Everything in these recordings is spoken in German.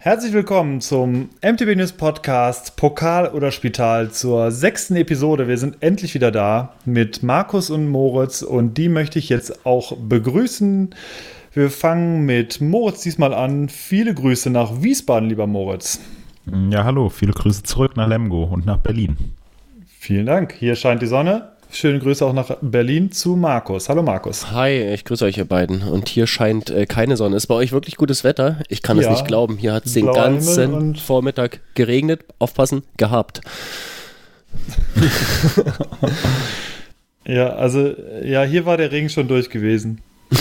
Herzlich willkommen zum MTB News Podcast Pokal oder Spital zur sechsten Episode. Wir sind endlich wieder da mit Markus und Moritz und die möchte ich jetzt auch begrüßen. Wir fangen mit Moritz diesmal an. Viele Grüße nach Wiesbaden, lieber Moritz. Ja, hallo. Viele Grüße zurück nach Lemgo und nach Berlin. Vielen Dank. Hier scheint die Sonne. Schöne Grüße auch nach Berlin zu Markus. Hallo Markus. Hi, ich grüße euch ihr beiden. Und hier scheint äh, keine Sonne. Ist bei euch wirklich gutes Wetter? Ich kann es Ja. nicht glauben. Hier hat es den ganzen Vormittag geregnet. Aufpassen, gehabt. Ja, also, ja, hier war der Regen schon durch gewesen.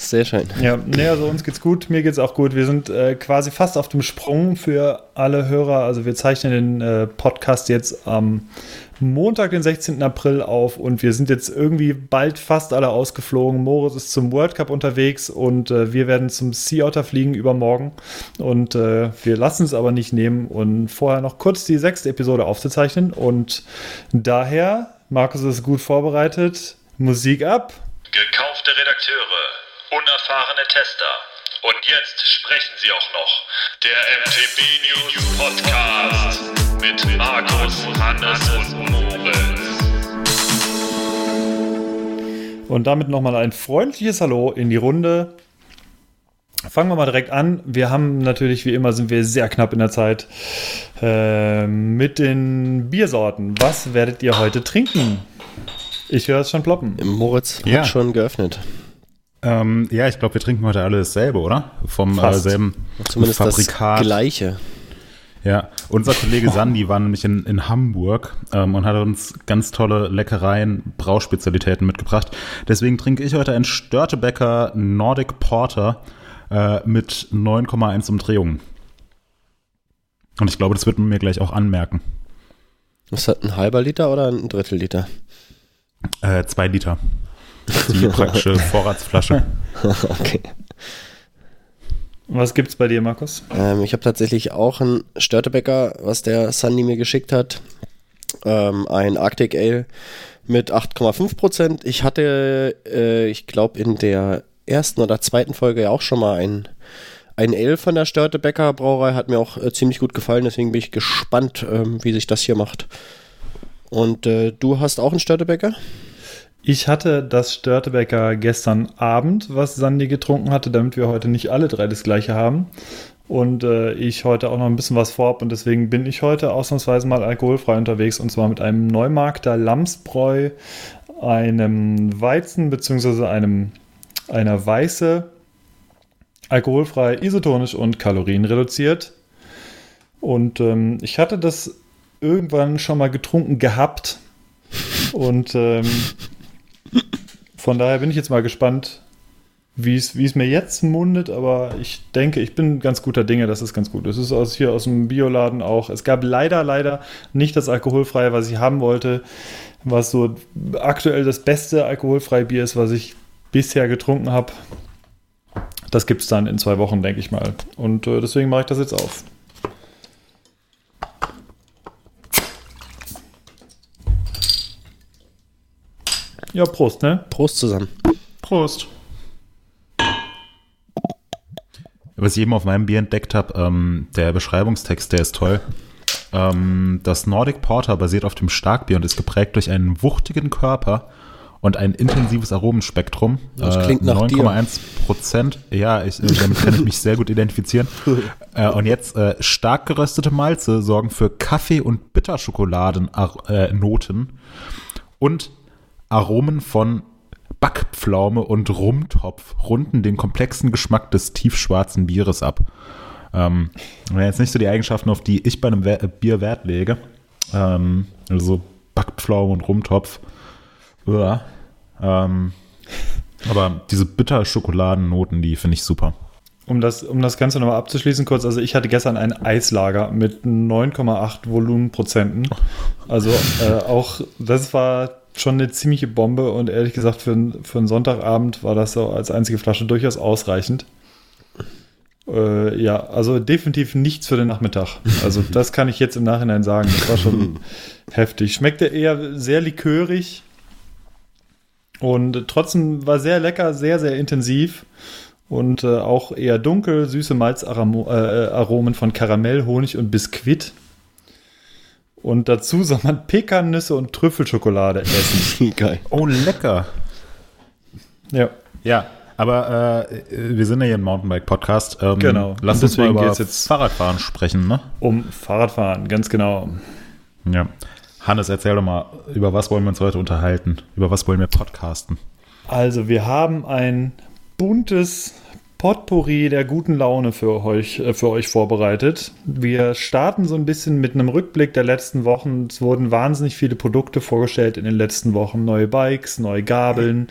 Sehr schön. Ja, nee, also uns geht's gut, mir geht's auch gut. Wir sind äh, quasi fast auf dem Sprung für alle Hörer. Also wir zeichnen den äh, Podcast jetzt am Montag, den 16. April auf und wir sind jetzt irgendwie bald fast alle ausgeflogen. Moritz ist zum World Cup unterwegs und äh, wir werden zum Sea Otter fliegen übermorgen. Und äh, wir lassen es aber nicht nehmen und vorher noch kurz die sechste Episode aufzuzeichnen. Und daher, Markus ist gut vorbereitet. Musik ab. Gekaufte Redakteure, unerfahrene Tester. Und jetzt sprechen sie auch noch. Der MTB News Podcast mit Markus, Hannes und Moritz. Und damit nochmal ein freundliches Hallo in die Runde. Fangen wir mal direkt an. Wir haben natürlich, wie immer, sind wir sehr knapp in der Zeit äh, mit den Biersorten. Was werdet ihr heute trinken? Ich höre es schon ploppen. Moritz Ja. hat schon geöffnet. Ähm, ja, ich glaube, wir trinken heute alle dasselbe, oder? Vom äh, selben Zumindest Fabrikat. das Gleiche. Ja, unser Kollege Sandy war nämlich in, in Hamburg ähm, und hat uns ganz tolle Leckereien, Brauspezialitäten mitgebracht. Deswegen trinke ich heute einen Störtebecker Nordic Porter äh, mit 9,1 Umdrehungen. Und ich glaube, das wird man mir gleich auch anmerken. Ist das ein halber Liter oder ein Drittel Liter? Äh, zwei Liter. Die praktische Vorratsflasche. okay. Was gibt's bei dir, Markus? Ähm, ich habe tatsächlich auch einen Störtebäcker, was der Sandy mir geschickt hat. Ähm, ein Arctic Ale mit 8,5 Prozent. Ich hatte, äh, ich glaube, in der ersten oder zweiten Folge ja auch schon mal ein, ein Ale von der Störtebäcker Brauerei. Hat mir auch äh, ziemlich gut gefallen, deswegen bin ich gespannt, ähm, wie sich das hier macht. Und äh, du hast auch einen Störtebäcker? Ich hatte das Störtebecker gestern Abend, was Sandy getrunken hatte, damit wir heute nicht alle drei das gleiche haben. Und äh, ich heute auch noch ein bisschen was vorhab und deswegen bin ich heute ausnahmsweise mal alkoholfrei unterwegs und zwar mit einem Neumarkter Lamsbräu, einem Weizen bzw. einem einer Weiße, alkoholfrei, isotonisch und kalorienreduziert. Und ähm, ich hatte das irgendwann schon mal getrunken gehabt und ähm, von daher bin ich jetzt mal gespannt, wie es mir jetzt mundet, aber ich denke, ich bin ganz guter Dinge, dass es ganz gut ist. Es ist aus, hier aus dem Bioladen auch. Es gab leider, leider nicht das alkoholfreie, was ich haben wollte, was so aktuell das beste alkoholfreie Bier ist, was ich bisher getrunken habe. Das gibt es dann in zwei Wochen, denke ich mal. Und äh, deswegen mache ich das jetzt auf. Ja, Prost, ne? Prost zusammen. Prost. Was ich eben auf meinem Bier entdeckt habe, ähm, der Beschreibungstext, der ist toll. Ähm, das Nordic Porter basiert auf dem Starkbier und ist geprägt durch einen wuchtigen Körper und ein intensives Aromenspektrum. Das klingt nach dir. 9,1 Prozent. Ja, ich, äh, damit kann ich mich sehr gut identifizieren. äh, und jetzt äh, stark geröstete Malze sorgen für Kaffee- und Bitterschokoladen-Noten und Aromen von Backpflaume und Rumtopf runden den komplexen Geschmack des tiefschwarzen Bieres ab. Ähm, jetzt nicht so die Eigenschaften, auf die ich bei einem Bier Wert lege. Ähm, also Backpflaume und Rumtopf. Uah. Ähm, aber diese Bitterschokoladennoten, die finde ich super. Um das, um das Ganze nochmal abzuschließen, kurz, also ich hatte gestern ein Eislager mit 9,8 Volumenprozenten. Also äh, auch, das war schon eine ziemliche Bombe und ehrlich gesagt für, für einen Sonntagabend war das so als einzige Flasche durchaus ausreichend. Äh, ja, also definitiv nichts für den Nachmittag. Also das kann ich jetzt im Nachhinein sagen. Das war schon heftig. Schmeckte eher sehr likörig und trotzdem war sehr lecker, sehr, sehr intensiv. und äh, auch eher dunkel, süße Malzaromen von Karamell, Honig und Biskuit. Und dazu soll man Pekannüsse und Trüffelschokolade essen. Geil. Oh, lecker. ja. Ja, aber äh, wir sind ja hier ein Mountainbike-Podcast. Ähm, Genau. Lass uns mal über jetzt- Fahrradfahren sprechen, ne? Um Fahrradfahren, ganz genau. Ja. Hannes, erzähl doch mal, über was wollen wir uns heute unterhalten? Über was wollen wir podcasten? Also, wir haben ein buntes Potpourri der guten Laune für euch, äh, für euch vorbereitet. Wir starten so ein bisschen mit einem Rückblick der letzten Wochen. Es wurden wahnsinnig viele Produkte vorgestellt in den letzten Wochen. Neue Bikes, neue Gabeln,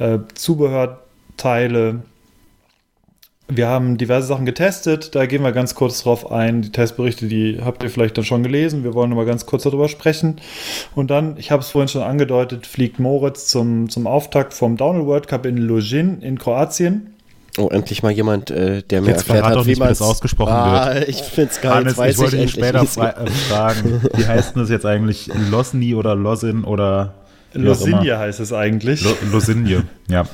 äh, Zubehörteile. Wir haben diverse Sachen getestet, da gehen wir ganz kurz drauf ein. Die Testberichte, die habt ihr vielleicht dann schon gelesen. Wir wollen mal ganz kurz darüber sprechen. Und dann, ich habe es vorhin schon angedeutet, fliegt Moritz zum, zum Auftakt vom Downhill World Cup in Lugin in Kroatien. Oh, endlich mal jemand, äh, der mir Jetzt erklärt hat, doch wie man das ausgesprochen ah, Ich find's geil, Hannes, weiß ich wollte ich später äh, fragen, wie heißt denn das jetzt eigentlich? Losny oder Losin oder? Losinje heißt es eigentlich. Lo Losinje, ja.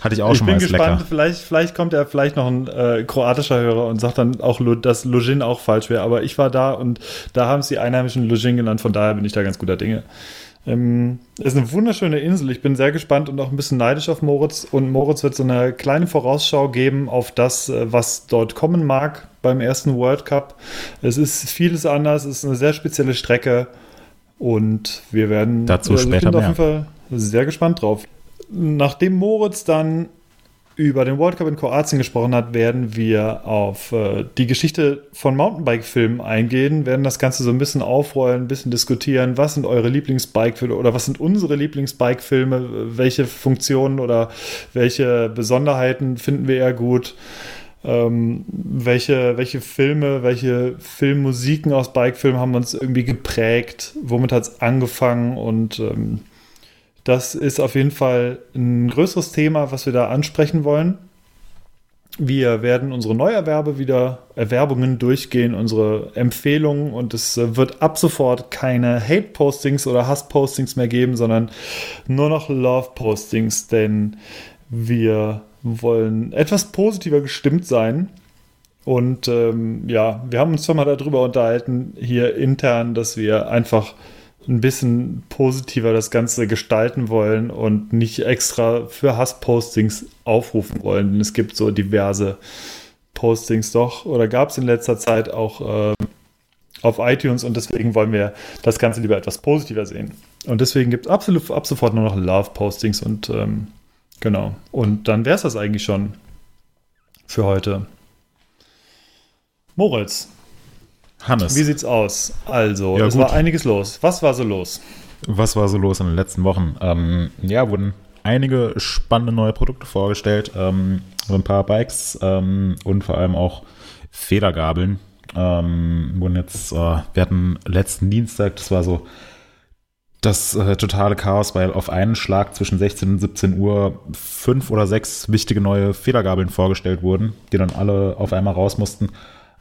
Hatte ich auch ich schon bin mal, ist gespannt, lecker. vielleicht, vielleicht kommt ja vielleicht noch ein äh, kroatischer Hörer und sagt dann auch, dass Lugin auch falsch wäre. Aber ich war da und da haben sie Einheimischen Lugin genannt, von daher bin ich da ganz guter Dinge. Ähm, ist eine wunderschöne Insel. Ich bin sehr gespannt und auch ein bisschen neidisch auf Moritz. Und Moritz wird so eine kleine Vorausschau geben auf das, äh, was dort kommen mag beim ersten World Cup. Es ist vieles anders, es ist eine sehr spezielle Strecke und wir werden Dazu also ich später bin auf mehr. jeden Fall sehr gespannt drauf. Nachdem Moritz dann über den World Cup in Kroatien gesprochen hat, werden wir auf äh, die Geschichte von Mountainbike-Filmen eingehen, werden das Ganze so ein bisschen aufrollen, ein bisschen diskutieren. Was sind eure Lieblingsbike-Filme oder was sind unsere Lieblingsbike-Filme? Welche Funktionen oder welche Besonderheiten finden wir eher gut? Ähm, welche, welche Filme, welche Filmmusiken aus Bike-Filmen haben uns irgendwie geprägt? Womit hat es angefangen? Und ähm, das ist auf jeden Fall ein größeres Thema, was wir da ansprechen wollen. Wir werden unsere Neuerwerbe wieder, Erwerbungen durchgehen, unsere Empfehlungen und es äh, wird ab sofort keine Hate-Postings oder Hass-Postings mehr geben, sondern nur noch Love-Postings, denn wir wollen etwas positiver gestimmt sein. Und ähm, ja, wir haben uns schon mal darüber unterhalten, hier intern, dass wir einfach ein bisschen positiver das Ganze gestalten wollen und nicht extra für Hasspostings aufrufen wollen. Denn es gibt so diverse Postings doch oder gab es in letzter Zeit auch äh, auf iTunes und deswegen wollen wir das Ganze lieber etwas positiver sehen. Und deswegen gibt es absolut ab sofort nur noch Love-Postings und ähm, genau. Und dann wäre es das eigentlich schon für heute. Moritz, Hannes, wie sieht's aus? Also, Ja, es gut. war einiges los. Was war so los? was war so los in den letzten Wochen? Ähm, ja, wurden einige spannende neue Produkte vorgestellt. Ähm, ein paar Bikes ähm, und vor allem auch Federgabeln. Ähm, wurden jetzt, äh, wir hatten letzten Dienstag, das war so das äh, totale Chaos, weil auf einen Schlag zwischen 16 und 17 Uhr fünf oder sechs wichtige neue Federgabeln vorgestellt wurden, die dann alle auf einmal raus mussten.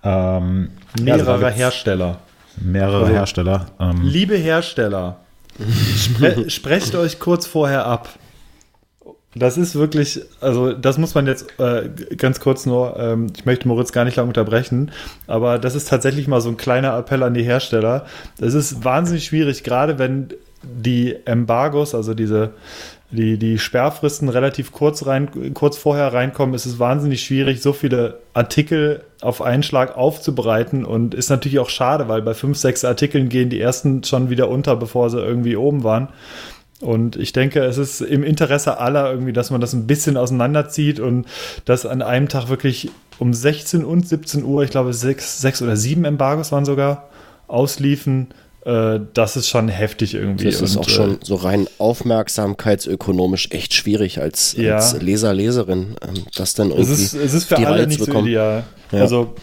Ähm, ja, Mehrere gibt's Hersteller. Mehrere Also- Hersteller. Ähm, Liebe Hersteller, spre sprecht euch kurz vorher ab. Das ist wirklich, also das muss man jetzt äh, ganz kurz nur, ähm, ich möchte Moritz gar nicht lange unterbrechen, aber das ist tatsächlich mal so ein kleiner Appell an die Hersteller. Es ist wahnsinnig schwierig, gerade wenn die Embargos, also diese die, die Sperrfristen relativ kurz, rein, kurz vorher reinkommen, ist es wahnsinnig schwierig, so viele Artikel auf einen Schlag aufzubereiten und ist natürlich auch schade, weil bei fünf, sechs Artikeln gehen die ersten schon wieder unter, bevor sie irgendwie oben waren. Und ich denke, es ist im Interesse aller irgendwie, dass man das ein bisschen auseinanderzieht und dass an einem Tag wirklich um 16 und 17 Uhr, ich glaube sechs, sechs oder sieben Embargos waren sogar, ausliefen. Äh, das ist schon heftig irgendwie. Das ist Und, auch äh, schon so rein aufmerksamkeitsökonomisch echt schwierig als, Ja. als Leser, Leserin, ähm, das dann irgendwie Es ist, es ist für die alle Reihe nicht zu so bekommen. ideal. Ja. Also,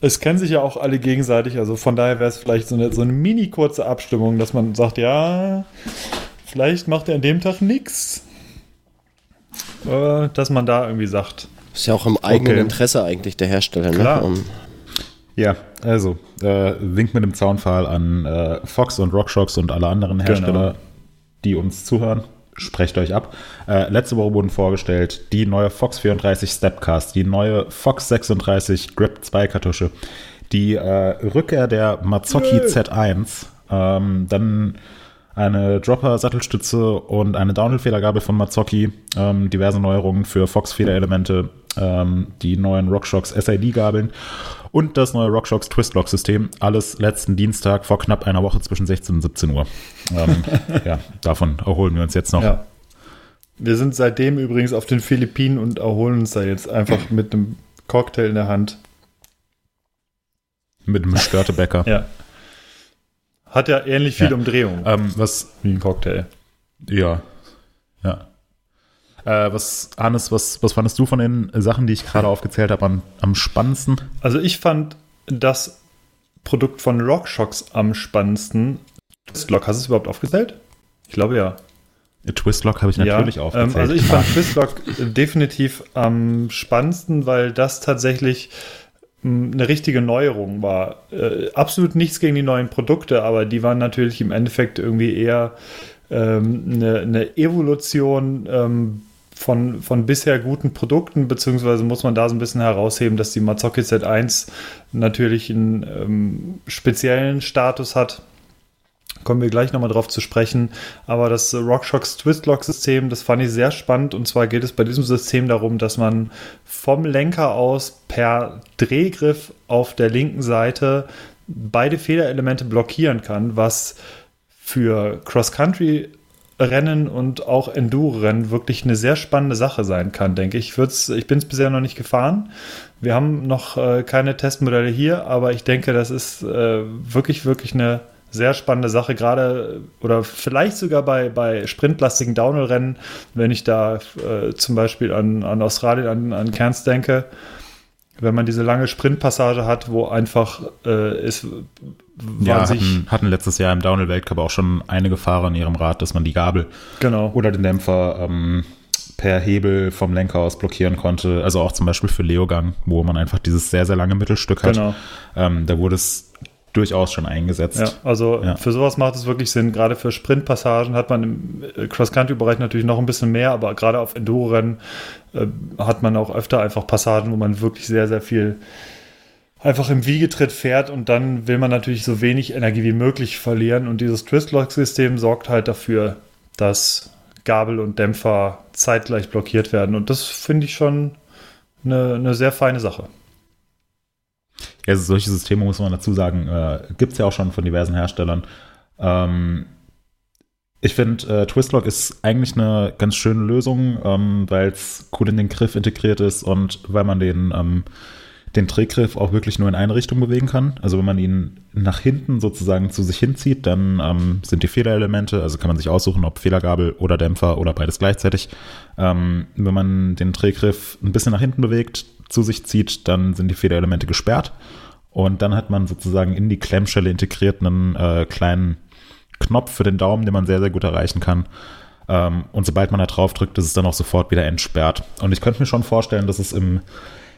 es kennen sich ja auch alle gegenseitig. Also, von daher wäre es vielleicht so eine, so eine mini kurze Abstimmung, dass man sagt: Ja, vielleicht macht er an dem Tag nichts. Äh, dass man da irgendwie sagt: Ist ja auch im eigenen Okay. Interesse eigentlich der Hersteller. Klar. Ne? Um, Ja, also äh, wink mit dem Zaunpfahl an äh, Fox und RockShox und alle anderen Hersteller, Genau. die uns zuhören. sprecht euch ab. Äh, letzte Woche wurden vorgestellt die neue Fox 34 Stepcast, die neue Fox 36 Grip 2 Kartusche, die äh, Rückkehr der Mazzocchi Z1, ähm, dann eine Dropper-Sattelstütze und eine Downhill-Federgabel von Mazzocchi, ähm, diverse Neuerungen für Fox-Federelemente, ähm, die neuen RockShox SID-Gabeln und das neue RockShox Twist-Lock-System. Alles letzten Dienstag vor knapp einer Woche zwischen 16 und 17 Uhr. Ähm, ja, davon erholen wir uns jetzt noch. Ja. Wir sind seitdem übrigens auf den Philippinen und erholen uns da jetzt einfach mit einem Cocktail in der Hand. Mit einem Störtebäcker. Ja. Hat ja ähnlich viel Ja. Umdrehung ähm, was, wie ein Cocktail. ja, ja. Äh, was, Hannes, was, was fandest du von den Sachen, die ich gerade aufgezählt habe, am, am spannendsten? Also ich fand das Produkt von RockShox am spannendsten. Twistlock, hast du es überhaupt aufgezählt? Ich glaube ja. Twistlock habe ich natürlich ja, aufgezählt. Ähm, also ich fand Twistlock definitiv am spannendsten, weil das tatsächlich eine richtige Neuerung war. Äh, absolut nichts gegen die neuen Produkte, aber die waren natürlich im Endeffekt irgendwie eher ähm, eine, eine Evolution ähm, von, von bisher guten Produkten, beziehungsweise muss man da so ein bisschen herausheben, dass die Mazzocchi Z1 natürlich einen ähm, speziellen Status hat. Kommen wir gleich nochmal drauf zu sprechen. Aber das RockShox Twistlock-System, das fand ich sehr spannend. Und zwar geht es bei diesem System darum, dass man vom Lenker aus per Drehgriff auf der linken Seite beide Federelemente blockieren kann, was für Cross-Country-Rennen und auch Enduro-Rennen wirklich eine sehr spannende Sache sein kann, denke ich. Ich, ich bin es bisher noch nicht gefahren. Wir haben noch äh, keine Testmodelle hier, aber ich denke, das ist äh, wirklich, wirklich eine sehr spannende Sache, gerade oder vielleicht sogar bei, bei sprintlastigen Downhill-Rennen, wenn ich da äh, zum Beispiel an, an Australien, an, an Cairns denke, wenn man diese lange Sprintpassage hat, wo einfach äh, es ja, hatten, hatten letztes Jahr im Downhill-Weltcup auch schon einige Fahrer in ihrem Rad, dass man die Gabel genau. oder den Dämpfer ähm, per Hebel vom Lenker aus blockieren konnte. Also auch zum Beispiel für Leogang, wo man einfach dieses sehr, sehr lange Mittelstück hat. Genau. Ähm, da wurde es durchaus schon eingesetzt. Ja, also Ja. für sowas macht es wirklich Sinn. Gerade für Sprintpassagen hat man im äh, Cross-Country-Bereich natürlich noch ein bisschen mehr, aber gerade auf Enduro-Rennen äh, hat man auch öfter einfach Passagen, wo man wirklich sehr, sehr viel einfach im Wiegetritt fährt und dann will man natürlich so wenig Energie wie möglich verlieren. Und dieses Twist-Lock-System sorgt halt dafür, dass Gabel und Dämpfer zeitgleich blockiert werden. Und das finde ich schon eine, eine sehr feine Sache. Also solche Systeme, muss man dazu sagen, äh, gibt es ja auch schon von diversen Herstellern. Ähm, ich finde, äh, Twistlock ist eigentlich eine ganz schöne Lösung, ähm, weil es cool in den Griff integriert ist und weil man den, ähm, den Drehgriff auch wirklich nur in eine Richtung bewegen kann. Also wenn man ihn nach hinten sozusagen zu sich hinzieht, dann ähm, sind die Federelemente, also kann man sich aussuchen, ob Federgabel oder Dämpfer oder beides gleichzeitig. Ähm, wenn man den Drehgriff ein bisschen nach hinten bewegt, zu sich zieht, dann sind die Federelemente gesperrt. Und dann hat man sozusagen in die Klemmschelle integriert einen äh, kleinen Knopf für den Daumen, den man sehr, sehr gut erreichen kann. Ähm, und sobald man da drauf drückt, ist es dann auch sofort wieder entsperrt. Und ich könnte mir schon vorstellen, dass es im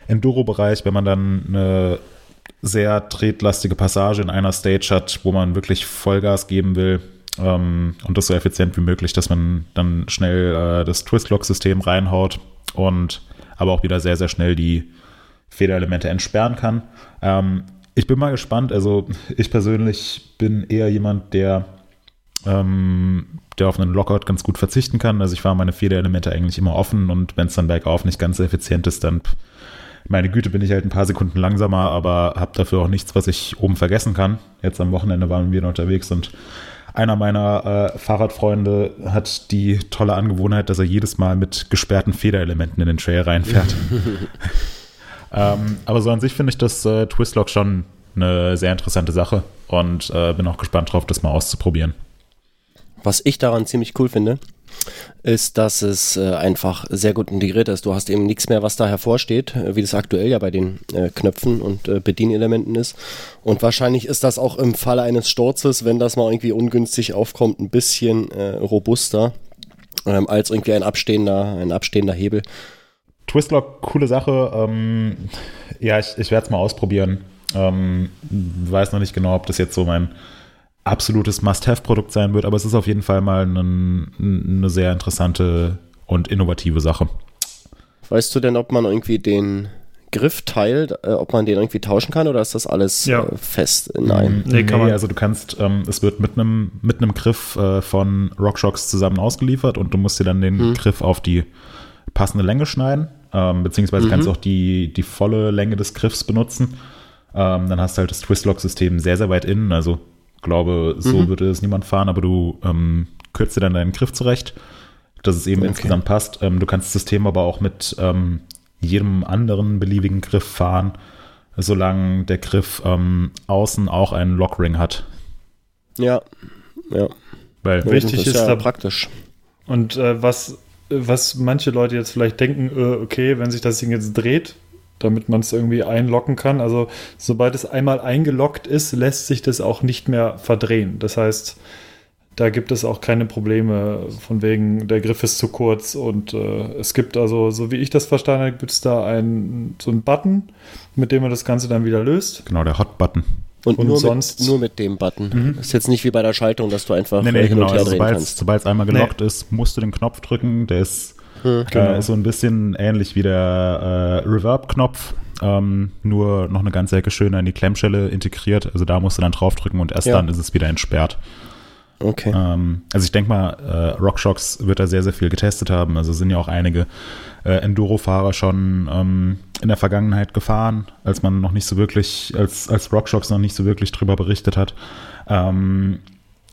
Enduro-Bereich, wenn man dann eine sehr tretlastige Passage in einer Stage hat, wo man wirklich Vollgas geben will ähm, und das so effizient wie möglich, dass man dann schnell äh, das Twist-Lock-System reinhaut und aber auch wieder sehr, sehr schnell die Federelemente entsperren kann. Ähm, ich bin mal gespannt. Also ich persönlich bin eher jemand, der, ähm, der auf einen Lockout ganz gut verzichten kann. Also ich fahre meine Federelemente eigentlich immer offen und wenn es dann bergauf nicht ganz so effizient ist, dann meine Güte, bin ich halt ein paar Sekunden langsamer, aber habe dafür auch nichts, was ich oben vergessen kann. Jetzt am Wochenende waren wir unterwegs und einer meiner äh, Fahrradfreunde hat die tolle Angewohnheit, dass er jedes Mal mit gesperrten Federelementen in den Trail reinfährt. ähm, aber so an sich finde ich das äh, Twistlock schon eine sehr interessante Sache und äh, bin auch gespannt drauf, das mal auszuprobieren. Was ich daran ziemlich cool finde, ist, dass es äh, einfach sehr gut integriert ist. Du hast eben nichts mehr, was da hervorsteht, äh, wie das aktuell ja bei den äh, Knöpfen und äh, Bedienelementen ist. Und wahrscheinlich ist das auch im Falle eines Sturzes, wenn das mal irgendwie ungünstig aufkommt, ein bisschen äh, robuster ähm, als irgendwie ein abstehender, ein abstehender Hebel. Twistlock, coole Sache. Ähm, ja, ich, ich werde es mal ausprobieren. Ähm, weiß noch nicht genau, ob das jetzt so mein absolutes Must-Have-Produkt sein wird, aber es ist auf jeden Fall mal ein, eine sehr interessante und innovative Sache. Weißt du denn, ob man irgendwie den Griff teilt, äh, ob man den irgendwie tauschen kann oder ist das alles Ja. äh, fest in einem? Nee, Nee, kann man- also du kannst, ähm, es wird mit einem mit einem Griff äh, von RockShox zusammen ausgeliefert und du musst dir dann den Griff auf die passende Länge schneiden, ähm, beziehungsweise kannst du auch die, die volle Länge des Griffs benutzen. Ähm, dann hast du halt das Twistlock-System sehr, sehr weit innen, also glaube, so würde es niemand fahren, aber du ähm, kürzt dir dann deinen Griff zurecht, dass es eben Okay. insgesamt passt. Ähm, du kannst das System aber auch mit ähm, jedem anderen beliebigen Griff fahren, solange der Griff ähm, außen auch einen Lockring hat. Ja, ja. Weil Wichtig das ist ja da- praktisch. Und äh, was, was manche Leute jetzt vielleicht denken, äh, okay, wenn sich das Ding jetzt dreht, damit man es irgendwie einlocken kann, also sobald es einmal eingeloggt ist, lässt sich das auch nicht mehr verdrehen. Das heißt, da gibt es auch keine Probleme von wegen, der Griff ist zu kurz und äh, es gibt also, so wie ich das verstanden habe, gibt es da einen, so einen Button, mit dem man das Ganze dann wieder löst. genau der Hot-Button. Und, Und nur, sonst- mit, nur mit dem Button. Ist jetzt nicht wie bei der Schaltung, dass du einfach Nee, nee, hin genau. und her Also drehen sobald kannst. sobald es einmal gelockt ist, musst du den Knopf drücken. Der ist Hm. Genau. äh, so ein bisschen ähnlich wie der äh, Reverb-Knopf, ähm, nur noch eine ganze Ecke schöner in die Klemmschelle integriert. Also da musst du dann draufdrücken und erst Ja. dann ist es wieder entsperrt. Okay. Ähm, also ich denke mal, äh, RockShox wird da sehr, sehr viel getestet haben. Also sind ja auch einige äh, Enduro-Fahrer schon ähm, in der Vergangenheit gefahren, als man noch nicht so wirklich, als, als RockShox noch nicht so wirklich drüber berichtet hat. Ähm,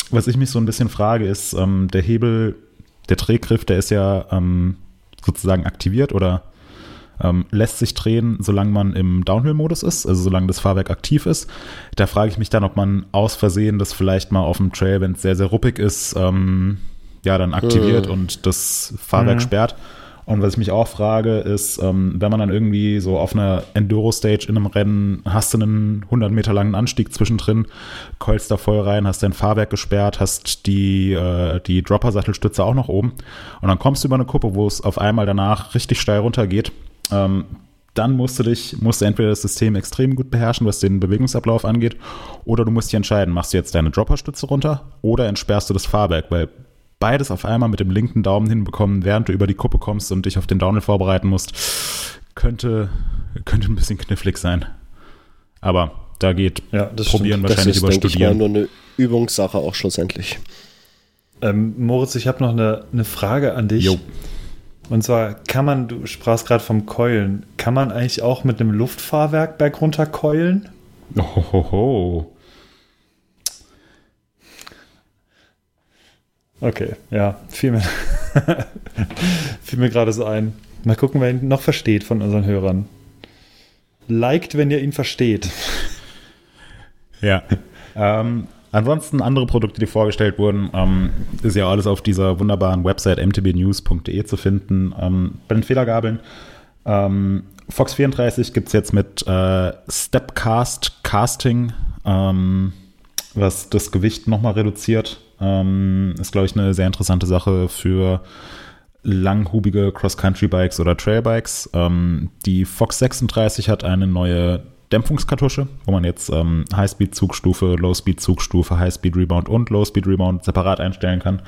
was ich mich so ein bisschen frage, ist, ähm, der Hebel, der Drehgriff, der ist ja ähm, sozusagen aktiviert oder ähm, lässt sich drehen, solange man im Downhill-Modus ist, also solange das Fahrwerk aktiv ist. Da frage ich mich dann, ob man aus Versehen das vielleicht mal auf dem Trail, wenn es sehr, sehr ruppig ist, ähm, ja, dann aktiviert Mhm. und das Fahrwerk Mhm. sperrt. Und was ich mich auch frage, ist, ähm, wenn man dann irgendwie so auf einer Enduro-Stage in einem Rennen, hast du einen 100 Meter langen Anstieg zwischendrin, keulst da voll rein, hast dein Fahrwerk gesperrt, hast die, äh, die Dropper-Sattelstütze auch noch oben und dann kommst du über eine Kuppe, wo es auf einmal danach richtig steil runtergeht. Ähm, dann musst du dich, musst du entweder das System extrem gut beherrschen, was den Bewegungsablauf angeht, oder du musst dich entscheiden, machst du jetzt deine Dropperstütze runter oder entsperrst du das Fahrwerk, weil beides auf einmal mit dem linken Daumen hinbekommen, während du über die Kuppe kommst und dich auf den Downhill vorbereiten musst, könnte, könnte ein bisschen knifflig sein. Aber da geht Ja, das probieren das wahrscheinlich ist, über denke ich mal, Studieren. nur eine Übungssache auch schlussendlich. Ähm, Moritz, ich habe noch eine, eine Frage an dich. Jo. Und zwar kann man, du sprachst gerade vom Keulen, kann man eigentlich auch mit einem Luftfahrwerk bergunter keulen? Ohoho. Okay, ja, fiel mir, fiel mir gerade so ein. Mal gucken, wer ihn noch versteht von unseren Hörern. Liked, wenn ihr ihn versteht. Ja. ähm, ansonsten andere Produkte, die vorgestellt wurden, ähm, ist ja alles auf dieser wunderbaren Website mtbnews.de zu finden. Ähm, bei den Federgabeln. Ähm, Fox 34 gibt es jetzt mit äh, Stepcast Casting, ähm, was das Gewicht nochmal reduziert. Ähm, ist, glaube ich, eine sehr interessante Sache für langhubige Cross-Country-Bikes oder Trailbikes. Ähm, die Fox 36 hat eine neue Dämpfungskartusche, wo man jetzt ähm, High-Speed-Zugstufe, Low-Speed-Zugstufe, High-Speed-Rebound und Low-Speed-Rebound separat einstellen kann.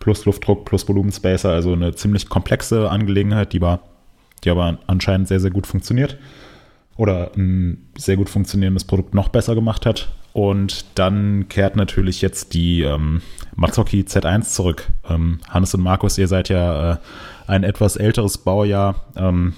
Plus Luftdruck, plus Volumenspacer, also eine ziemlich komplexe Angelegenheit, die, war, die aber anscheinend sehr, sehr gut funktioniert. Oder ein sehr gut funktionierendes Produkt noch besser gemacht hat. Und dann kehrt natürlich jetzt die ähm, Mazzocchi Z1 zurück. Ähm, Hannes und Markus, ihr seid ja äh, ein etwas älteres Baujahr. Ähm,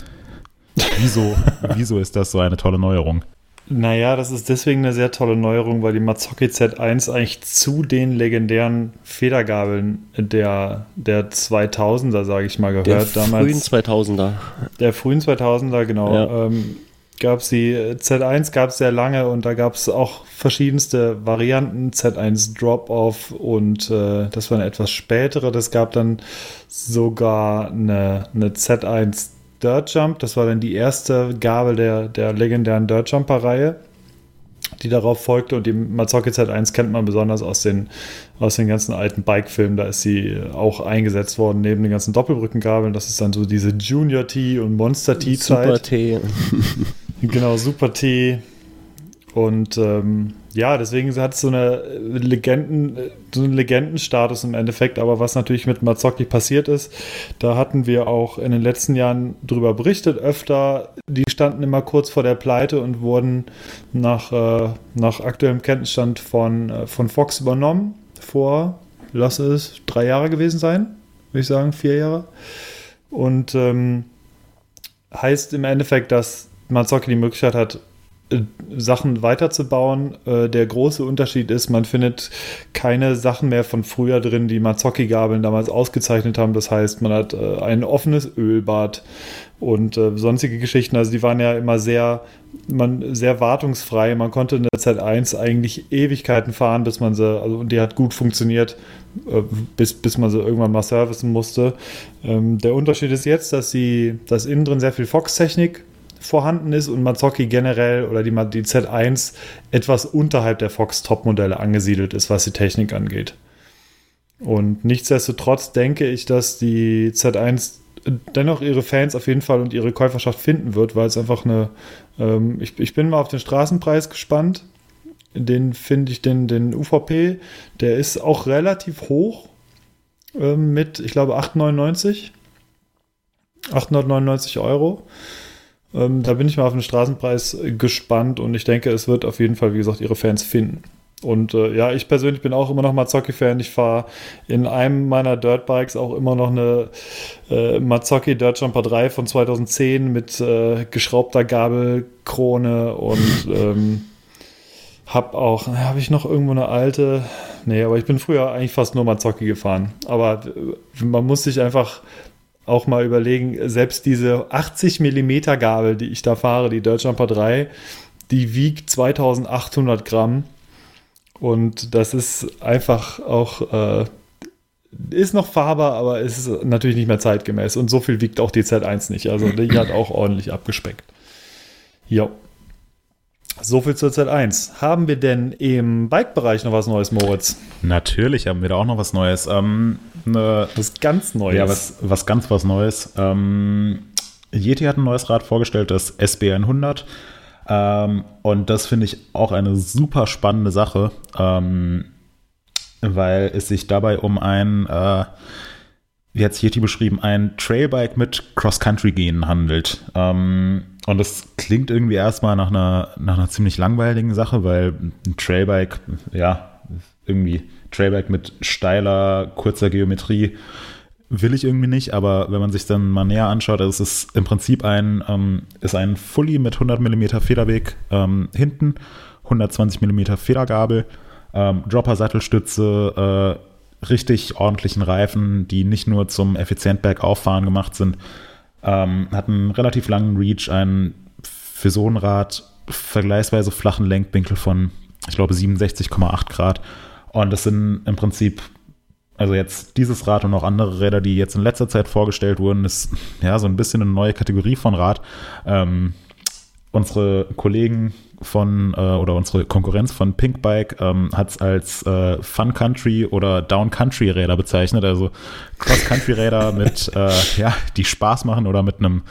wieso, wieso ist das so eine tolle Neuerung? Naja, das ist deswegen eine sehr tolle Neuerung, weil die Mazzocchi Z1 eigentlich zu den legendären Federgabeln der, der 2000er, sage ich mal, gehört. Der frühen 2000er. Der frühen 2000er, genau. Ja. Ähm, gab es die Z1 gab es sehr lange und da gab es auch verschiedenste Varianten, Z1 Drop-Off und äh, das war eine etwas spätere. Das gab dann sogar eine, eine Z1 Dirt Jump, das war dann die erste Gabel der, der legendären Dirt Jumper-Reihe, die darauf folgte. Und die Mazzocchi Z1 kennt man besonders aus den, aus den ganzen alten Bike-Filmen, da ist sie auch eingesetzt worden, neben den ganzen Doppelbrückengabeln, das ist dann so diese Junior T und Monster T-Zeit. Genau, Super T. Und ähm, ja, deswegen hat es so eine Legenden, so einen Legendenstatus im Endeffekt. Aber was natürlich mit Mazzocchi passiert ist, da hatten wir auch in den letzten Jahren drüber berichtet, öfter. Die standen immer kurz vor der Pleite und wurden nach, äh, nach aktuellem Kenntnisstand von, äh, von Fox übernommen. Vor, lass es drei Jahre gewesen sein, würde ich sagen, vier Jahre. Und ähm, heißt im Endeffekt, dass Mazzocchi die Möglichkeit hat, äh, Sachen weiterzubauen. Äh, der große Unterschied ist, man findet keine Sachen mehr von früher drin, die Mazzocchi-Gabeln damals ausgezeichnet haben. Das heißt, man hat äh, ein offenes Ölbad und sonstige Geschichten. Also die waren ja immer sehr, man, sehr wartungsfrei. Man konnte in der Z1 eigentlich Ewigkeiten fahren, bis man sie, also die hat gut funktioniert, bis, bis man sie irgendwann mal servicen musste. Ähm, der Unterschied ist jetzt, dass sie, dass innen drin sehr viel Fox-Technik vorhanden ist und Mazzocchi generell oder die, die Z1 etwas unterhalb der Fox Top-Modelle angesiedelt ist, was die Technik angeht. Und nichtsdestotrotz denke ich, dass die Z1 dennoch ihre Fans auf jeden Fall und ihre Käuferschaft finden wird, weil es einfach eine. Ähm, ich, ich bin mal auf den Straßenpreis gespannt. Den finde ich, den, den UVP, der ist auch relativ hoch ähm, mit, ich glaube, 8,99. 899 Euro. Ähm, da bin ich mal auf den Straßenpreis gespannt und ich denke, es wird auf jeden Fall, wie gesagt, ihre Fans finden. Und äh, ja, ich persönlich bin auch immer noch Mazzocchi-Fan. Ich fahre in einem meiner Dirtbikes auch immer noch eine äh, Mazzocchi Dirt Jumper 3 von 2010 mit äh, geschraubter Gabelkrone und ähm, hab auch, habe ich noch irgendwo eine alte? Nee, aber ich bin früher eigentlich fast nur Mazzocchi gefahren. Aber äh, man muss sich einfach auch mal überlegen, selbst diese 80 mm Gabel, die ich da fahre, die Dirt Jumper 3, die wiegt 2800 Gramm. Und das ist einfach auch, äh, ist noch fahrbar, aber ist natürlich nicht mehr zeitgemäß. Und so viel wiegt auch die Z1 nicht. Also die hat auch ordentlich abgespeckt. Jo. So viel zur Z1. Haben wir denn im Bike-Bereich noch was Neues, Moritz? Natürlich haben wir da auch noch was Neues. Ähm, ne, was ganz Neues. Ja, was, was ganz was Neues. Ähm, Yeti hat ein neues Rad vorgestellt, das SB100. Ähm, und das finde ich auch eine super spannende Sache, ähm, weil es sich dabei um ein, äh, wie hat es Yeti beschrieben, ein Trailbike mit Cross-Country-Gehen handelt. Ähm, und das klingt irgendwie erstmal nach einer, nach einer ziemlich langweiligen Sache, weil ein Trailbike, ja, irgendwie Trailbike mit steiler, kurzer Geometrie will ich irgendwie nicht, aber wenn man sich dann mal näher anschaut, also es ist im Prinzip ein, ähm, ist ein Fully mit 100 mm Federweg ähm, hinten, 120 mm Federgabel, ähm, Dropper-Sattelstütze, äh, richtig ordentlichen Reifen, die nicht nur zum effizient bergauffahren gemacht sind, ähm, hat einen relativ langen Reach, einen für so ein Rad vergleichsweise flachen Lenkwinkel von, ich glaube, 67,8 Grad. Und das sind im Prinzip, also jetzt dieses Rad und auch andere Räder, die jetzt in letzter Zeit vorgestellt wurden, ist ja so ein bisschen eine neue Kategorie von Rad. Ähm, unsere Kollegen von äh, oder unsere Konkurrenz von Pinkbike ähm, hat es als äh, Fun Country oder Down Country Räder bezeichnet, also Cross Country Räder mit äh, ja die Spaß machen oder mit einem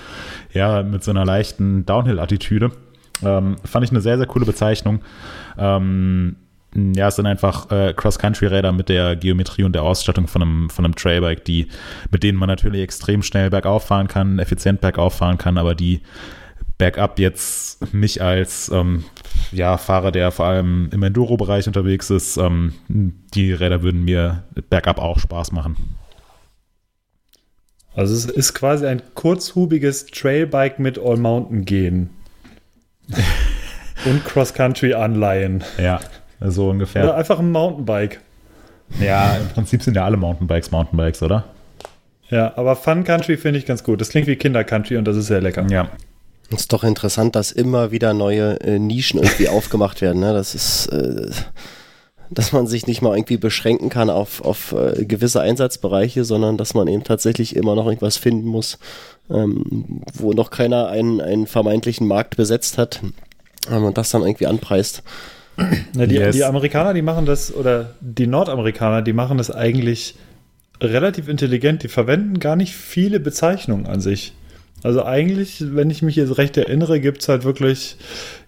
ja mit so einer leichten Downhill Attitüde. Ähm, fand ich eine sehr sehr coole Bezeichnung. Ähm, ja, es sind einfach äh, Cross-Country-Räder mit der Geometrie und der Ausstattung von einem, von einem Trailbike, die, mit denen man natürlich extrem schnell bergauf fahren kann, effizient bergauf fahren kann, aber die Backup jetzt mich als ähm, ja, Fahrer, der vor allem im Enduro-Bereich unterwegs ist, ähm, die Räder würden mir Backup auch Spaß machen. Also es ist quasi ein kurzhubiges Trailbike mit All-Mountain-Gehen. Und Cross-Country-Anleihen. Ja, so ungefähr. Oder einfach ein Mountainbike. Ja, im Prinzip sind ja alle Mountainbikes Mountainbikes, oder? Ja, aber Fun Country finde ich ganz gut. Das klingt wie Kinder Country und das ist sehr lecker. Ja, ist doch interessant, dass immer wieder neue äh, Nischen irgendwie aufgemacht werden. Ne? Das ist, äh, dass man sich nicht mal irgendwie beschränken kann auf, auf äh, gewisse Einsatzbereiche, sondern dass man eben tatsächlich immer noch irgendwas finden muss, ähm, wo noch keiner einen, einen vermeintlichen Markt besetzt hat ähm, und das dann irgendwie anpreist. Na, die, yes. die Amerikaner, die machen das, oder die Nordamerikaner, die machen das eigentlich relativ intelligent. Die verwenden gar nicht viele Bezeichnungen an sich. Also eigentlich, wenn ich mich jetzt recht erinnere, gibt es halt wirklich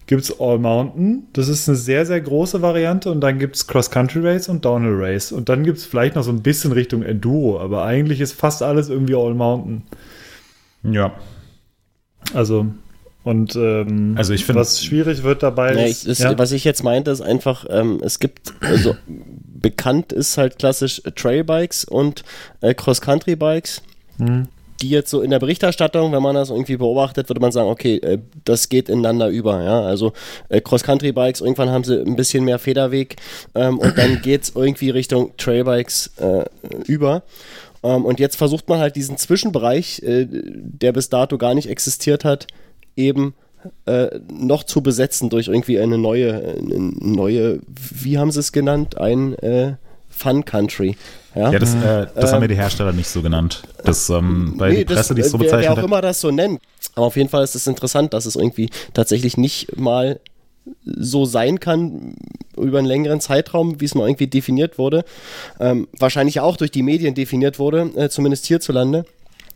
gibt es All Mountain. Das ist eine sehr, sehr große Variante. Und dann gibt es Cross Country Race und Downhill Race. Und dann gibt es vielleicht noch so ein bisschen Richtung Enduro. Aber eigentlich ist fast alles irgendwie All Mountain. Ja. Also, und ähm, Also ich finde- was schwierig wird dabei Ja, ist, ich, ist, ja, Was ich jetzt meinte, ist einfach, ähm, es gibt, also bekannt ist halt klassisch Trailbikes und äh, Cross-Country-Bikes, Hm. Die jetzt so in der Berichterstattung, wenn man das irgendwie beobachtet, würde man sagen, okay, äh, das geht ineinander über. Ja? Also äh, Cross-Country-Bikes, irgendwann haben sie ein bisschen mehr Federweg ähm, und dann geht's irgendwie Richtung Trailbikes äh, über. Ähm, und jetzt versucht man halt diesen Zwischenbereich, äh, der bis dato gar nicht existiert hat, eben äh, noch zu besetzen durch irgendwie eine neue, eine neue, wie haben sie es genannt? Ein äh, Fun Country. Ja, Ja, das, äh, das Ähm, haben ja die Hersteller nicht so genannt. Das, ähm, weil die Presse die es so wer, wer bezeichnet auch immer das so nennt. Aber auf jeden Fall ist es interessant, dass es irgendwie tatsächlich nicht mal so sein kann über einen längeren Zeitraum, wie es mal irgendwie definiert wurde. Ähm, wahrscheinlich auch durch die Medien definiert wurde, äh, zumindest hierzulande.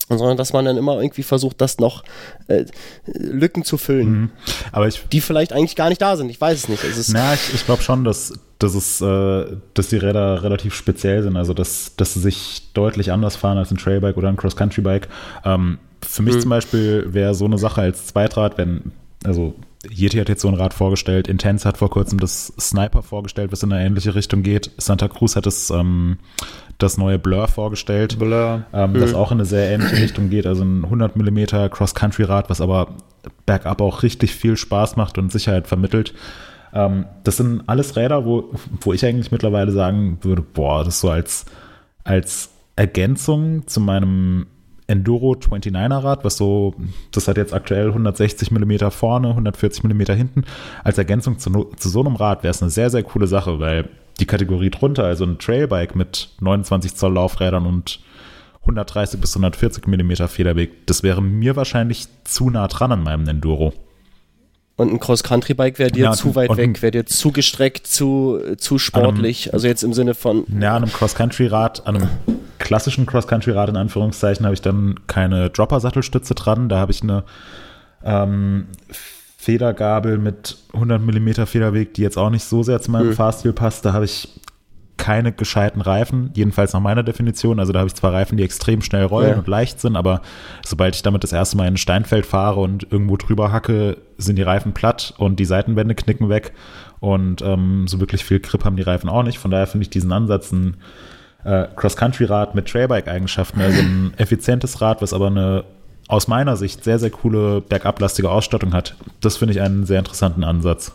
Sondern dass man dann immer irgendwie versucht, das noch äh, Lücken zu füllen, Mhm. Aber ich, die vielleicht eigentlich gar nicht da sind. Ich weiß es nicht. Es na, ich, ich glaube schon, dass, dass, es, äh, dass die Räder relativ speziell sind. Also, dass, dass sie sich deutlich anders fahren als ein Trailbike oder ein Cross-Country-Bike. Ähm, für mich zum Beispiel wäre so eine Sache als Zweitrad, wenn, also Yeti hat jetzt so ein Rad vorgestellt, Intense hat vor kurzem das Sniper vorgestellt, was in eine ähnliche Richtung geht. Santa Cruz hat das, ähm, das neue Blur vorgestellt. Blur. ähm, das auch in eine sehr ähnliche Richtung geht. Also ein 100 mm Cross-Country-Rad, was aber bergab auch richtig viel Spaß macht und Sicherheit vermittelt. Ähm, das sind alles Räder, wo, wo ich eigentlich mittlerweile sagen würde, boah, das so als, als Ergänzung zu meinem Enduro 29er Rad, was so, das hat jetzt aktuell 160 mm vorne, 140 mm hinten. Als Ergänzung zu, zu so einem Rad wäre es eine sehr, sehr coole Sache, weil die Kategorie drunter, also ein Trailbike mit 29 Zoll Laufrädern und 130 bis 140 mm Federweg, das wäre mir wahrscheinlich zu nah dran an meinem Enduro. Und ein Cross-Country-Bike wäre dir Ja, zu weit weg, wäre dir zu gestreckt, zu, zu sportlich. Also jetzt im Sinne von, Ja, an einem Cross-Country-Rad, an einem klassischen Cross-Country-Rad in Anführungszeichen, habe ich dann keine Dropper-Sattelstütze dran. Da habe ich eine ähm, Federgabel mit 100 mm Federweg, die jetzt auch nicht so sehr zu meinem Hm. Fahrstil passt. Da habe ich keine gescheiten Reifen, jedenfalls nach meiner Definition. Also da habe ich zwar Reifen, die extrem schnell rollen Ja. und leicht sind, aber sobald ich damit das erste Mal in ein Steinfeld fahre und irgendwo drüber hacke, sind die Reifen platt und die Seitenwände knicken weg. Und ähm, so wirklich viel Grip haben die Reifen auch nicht. Von daher finde ich diesen Ansatz ein äh, Cross-Country-Rad mit Trailbike-Eigenschaften, also ein effizientes Rad, was aber eine aus meiner Sicht sehr, sehr coole bergablastige Ausstattung hat. Das finde ich einen sehr interessanten Ansatz.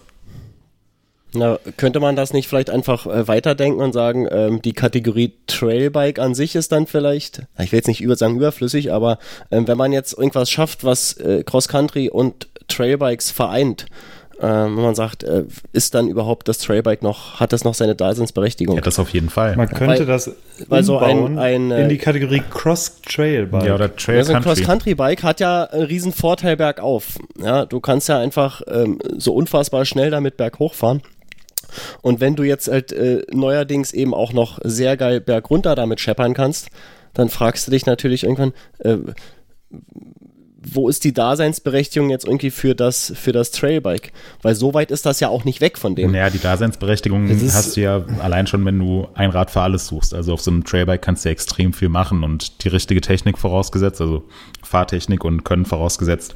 Na, könnte man das nicht vielleicht einfach äh, weiterdenken und sagen, ähm, die Kategorie Trailbike an sich ist dann vielleicht, ich will jetzt nicht über sagen überflüssig, aber ähm, wenn man jetzt irgendwas schafft, was äh, Cross-Country und Trailbikes vereint, ähm, wenn man sagt, äh, ist dann überhaupt das Trailbike noch, hat das noch seine Daseinsberechtigung? Ja, das auf jeden Fall. Man könnte Weil- das weil so ein- ein, äh, in die Kategorie Cross-Trail-Bike. Ja, oder Trail Ja, so ein Country. Cross-Country-Bike hat ja einen riesen Vorteil bergauf. Ja, du kannst ja einfach ähm, so unfassbar schnell damit berghoch fahren. Und wenn du jetzt halt äh, neuerdings eben auch noch sehr geil bergunter damit scheppern kannst, dann fragst du dich natürlich irgendwann, äh, wo ist die Daseinsberechtigung jetzt irgendwie für das, für das Trailbike? Weil so weit ist das ja auch nicht weg von dem. Naja, die Daseinsberechtigung hast du ja allein schon, wenn du ein Rad für alles suchst. Also auf so einem Trailbike kannst du ja extrem viel machen und die richtige Technik vorausgesetzt, also Fahrtechnik und Können vorausgesetzt,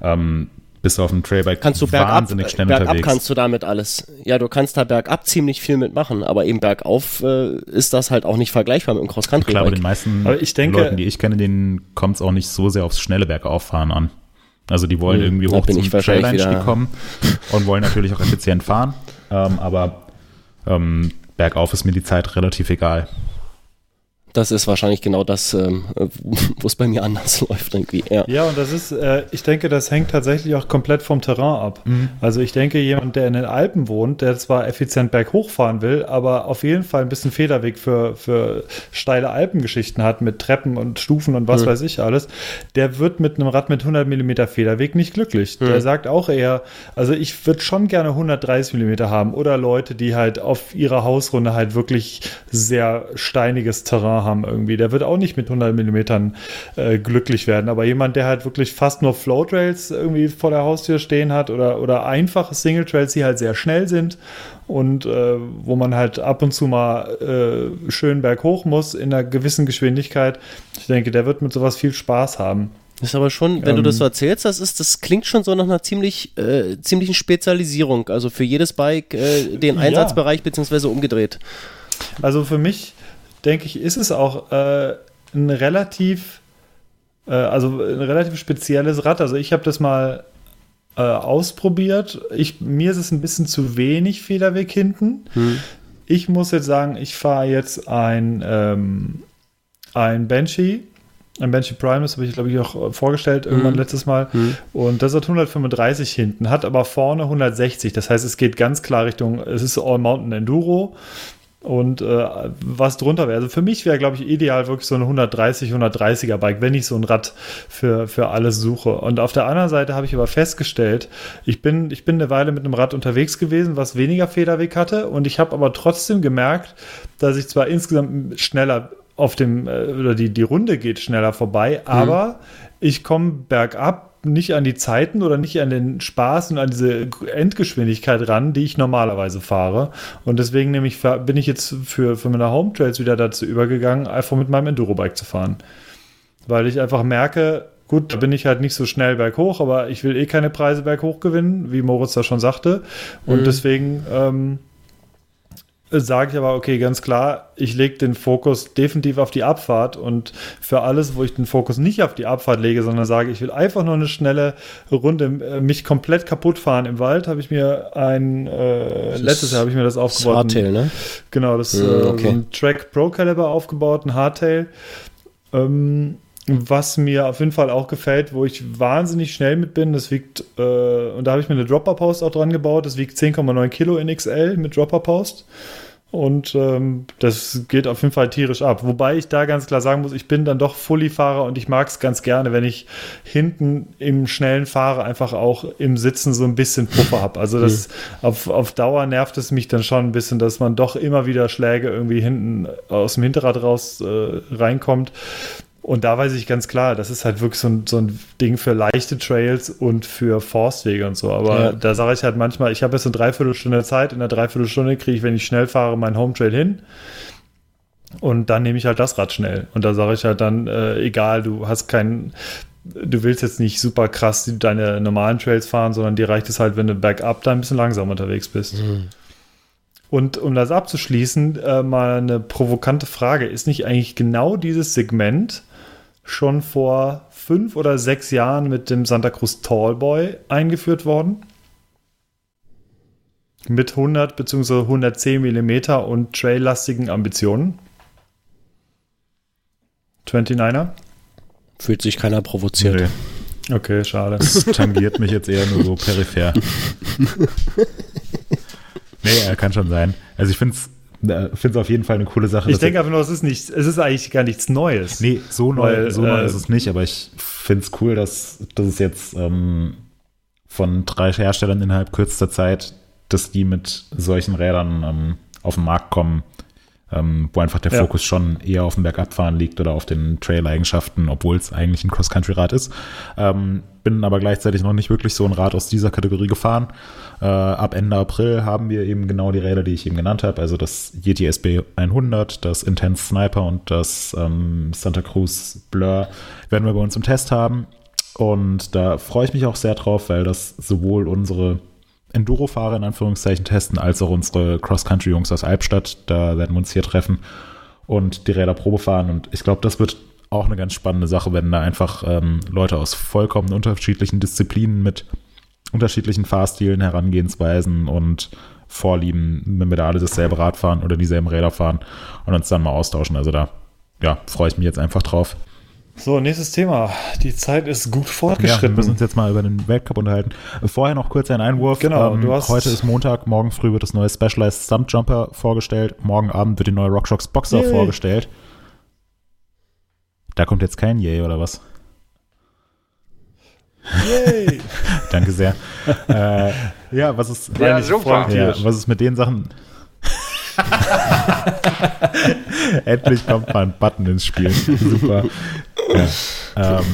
ähm, bist du auf dem Trailbike kannst du bergab, wahnsinnig schnell bergab unterwegs. kannst du damit alles. Ja, du kannst da bergab ziemlich viel mitmachen, aber eben bergauf äh, ist das halt auch nicht vergleichbar mit dem Klar, bei den Cross-Country-Bike. meisten Aber ich denke- Leuten, die ich kenne, denen kommt es auch nicht so sehr aufs schnelle Bergauffahren an. Also die wollen Hm, irgendwie hoch zum ich Trail-Einstieg kommen und wollen natürlich auch effizient fahren. Ähm, aber ähm, bergauf ist mir die Zeit relativ egal. Das ist wahrscheinlich genau das, ähm, wo es bei mir anders läuft irgendwie. Ja. Ja, und das ist, äh, ich denke, das hängt tatsächlich auch komplett vom Terrain ab. Also ich denke, jemand, der in den Alpen wohnt, der zwar effizient berghoch fahren will, aber auf jeden Fall ein bisschen Federweg für, für steile Alpengeschichten hat mit Treppen und Stufen und was Mhm. weiß ich alles, der wird mit einem Rad mit 100 mm Federweg nicht glücklich. Der sagt auch eher, also ich würde schon gerne 130 mm haben oder Leute, die halt auf ihrer Hausrunde halt wirklich sehr steiniges Terrain Haben irgendwie. Der wird auch nicht mit 100 Millimetern äh, glücklich werden. Aber jemand, der halt wirklich fast nur Float Rails irgendwie vor der Haustür stehen hat oder, oder einfache Single Trails, die halt sehr schnell sind und äh, wo man halt ab und zu mal äh, schön berghoch muss in einer gewissen Geschwindigkeit. Ich denke, der wird mit sowas viel Spaß haben. Das ist aber schon, wenn ähm, du das so erzählst, das ist, das klingt schon so nach einer ziemlich, äh, ziemlichen Spezialisierung. Also für jedes Bike äh, den Einsatzbereich ja. beziehungsweise umgedreht. Also für mich, denke ich, ist es auch äh, ein relativ, äh, also ein relativ spezielles Rad. Also ich habe das mal äh, ausprobiert. Ich, mir ist es ein bisschen zu wenig Federweg hinten. Hm. Ich muss jetzt sagen, ich fahre jetzt ein, ähm, ein Banshee ein Banshee Prime, das habe ich, glaube ich, auch äh, vorgestellt irgendwann mhm. letztes Mal. Mhm. Und das hat 135 hinten, hat aber vorne 160. Das heißt, es geht ganz klar Richtung, es ist All Mountain Enduro. Und äh, was drunter wäre. Also für mich wäre, glaube ich, ideal wirklich so ein 130, 130er Bike, wenn ich so ein Rad für, für alles suche. Und auf der anderen Seite habe ich aber festgestellt, ich bin, ich bin eine Weile mit einem Rad unterwegs gewesen, was weniger Federweg hatte. Und ich habe aber trotzdem gemerkt, dass ich zwar insgesamt schneller auf dem, äh, oder die, die Runde geht schneller vorbei, mhm. aber ich komme bergab nicht an die Zeiten oder nicht an den Spaß und an diese Endgeschwindigkeit ran, die ich normalerweise fahre. Und deswegen nämlich bin ich jetzt für, für meine Home Trails wieder dazu übergegangen, einfach mit meinem Enduro-Bike zu fahren. Weil ich einfach merke, gut, da bin ich halt nicht so schnell berghoch, aber ich will eh keine Preise berghoch gewinnen, wie Moritz da schon sagte. Und mhm. deswegen ähm, sage ich aber, okay, ganz klar, ich lege den Fokus definitiv auf die Abfahrt und für alles, wo ich den Fokus nicht auf die Abfahrt lege, sondern sage, ich will einfach nur eine schnelle Runde, äh, mich komplett kaputt fahren im Wald, habe ich mir ein, äh, letztes Jahr habe ich mir das aufgebaut. Hardtail, ne? Genau, das mhm, okay. äh, ein Track Pro Caliber aufgebaut, ein Hardtail. Ähm, was mir auf jeden Fall auch gefällt, wo ich wahnsinnig schnell mit bin, das wiegt, äh, und da habe ich mir eine Dropper-Post auch dran gebaut, das wiegt 10,9 Kilo in XL mit Dropper-Post. Und ähm, das geht auf jeden Fall tierisch ab. Wobei ich da ganz klar sagen muss, ich bin dann doch Fully-Fahrer und ich mag es ganz gerne, wenn ich hinten im schnellen Fahrer einfach auch im Sitzen so ein bisschen Puffer habe. Also das mhm. auf, auf Dauer nervt es mich dann schon ein bisschen, dass man doch immer wieder Schläge irgendwie hinten aus dem Hinterrad raus äh, reinkommt. Und da weiß ich ganz klar, das ist halt wirklich so ein, so ein Ding für leichte Trails und für Forstwege und so. Aber ja. da sage ich halt manchmal, ich habe jetzt eine Dreiviertelstunde Zeit, in der Dreiviertelstunde kriege ich, wenn ich schnell fahre, meinen Home Trail hin. Und dann nehme ich halt das Rad schnell. Und da sage ich halt dann, äh, egal, du hast keinen, du willst jetzt nicht super krass deine normalen Trails fahren, sondern dir reicht es halt, wenn du bergab da ein bisschen langsam unterwegs bist. Mhm. Und um das abzuschließen, äh, mal eine provokante Frage. Ist nicht eigentlich genau dieses Segment schon vor fünf oder sechs Jahren mit dem Santa Cruz Tallboy eingeführt worden. Mit 100 bzw. 110 mm und traillastigen Ambitionen. 29er? Fühlt sich keiner provoziert. Nee. Okay, schade. Das tangiert mich jetzt eher nur so peripher. nee, er kann schon sein. Also ich finde es finde es auf jeden Fall eine coole Sache. Ich denke einfach nur, es ist nicht, es ist eigentlich gar nichts Neues. Nee, so neu, weil, so neu äh, ist es nicht, aber ich finde es cool, dass, dass es jetzt ähm, von drei Herstellern innerhalb kürzester Zeit, dass die mit solchen Rädern ähm, auf den Markt kommen, ähm, wo einfach der ja. Fokus schon eher auf dem Bergabfahren liegt oder auf den Trail-Eigenschaften, obwohl es eigentlich ein Cross-Country-Rad ist. Ähm, bin aber gleichzeitig noch nicht wirklich so ein Rad aus dieser Kategorie gefahren. Äh, ab Ende April haben wir eben genau die Räder, die ich eben genannt habe, also das Yeti SB 100, das Intense Sniper und das ähm, Santa Cruz Blur werden wir bei uns im Test haben. Und da freue ich mich auch sehr drauf, weil das sowohl unsere Enduro-Fahrer in Anführungszeichen testen, als auch unsere Cross-Country-Jungs aus Albstadt. Da werden wir uns hier treffen und die Räder Probe fahren. Und ich glaube, das wird auch eine ganz spannende Sache, wenn da einfach ähm, Leute aus vollkommen unterschiedlichen Disziplinen mit unterschiedlichen Fahrstilen, Herangehensweisen und Vorlieben, wenn wir da alle dasselbe Rad fahren oder dieselben Räder fahren und uns dann mal austauschen. Also da ja, freue ich mich jetzt einfach drauf. So, nächstes Thema. Die Zeit ist gut fortgeschritten. Ja, wir müssen uns jetzt mal über den Weltcup unterhalten. Vorher noch kurz ein Einwurf. Genau, ähm, du hast heute ist Montag, morgen früh wird das neue Specialized Stump Jumper vorgestellt. Morgen Abend wird die neue RockShox Boxer Yay. vorgestellt. Da kommt jetzt kein Yay oder was? Yay! Danke sehr. äh, ja, was ist, ja, super. Ja, was ist mit den Sachen? Endlich kommt mal ein Button ins Spiel. Super. Ja. Ähm,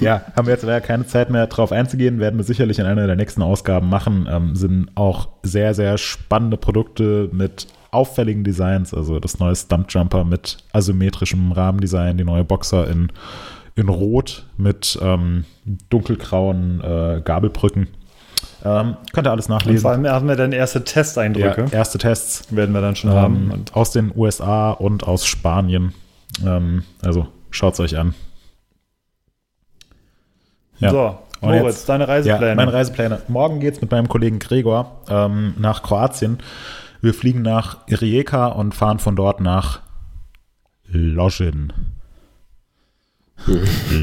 ja, haben wir jetzt leider keine Zeit mehr drauf einzugehen, werden wir sicherlich in einer der nächsten Ausgaben machen. Ähm, sind auch sehr, sehr spannende Produkte mit auffälligen Designs, also das neue Stumpjumper mit asymmetrischem Rahmendesign, die neue Boxer in, in Rot mit ähm, dunkelgrauen äh, Gabelbrücken. Ähm, könnt ihr alles Und nachlesen. vor allem haben wir dann erste Testeindrücke. Ja, erste Tests Werden wir dann schon haben. ähm, Und aus den USA und aus Spanien. Ähm, also schaut es euch an. Ja. So, Und Moritz, jetzt- deine Reisepläne. Ja, meine Reisepläne. Morgen geht's mit meinem Kollegen Gregor ähm, nach Kroatien. Wir fliegen nach Rijeka und fahren von dort nach Lozin.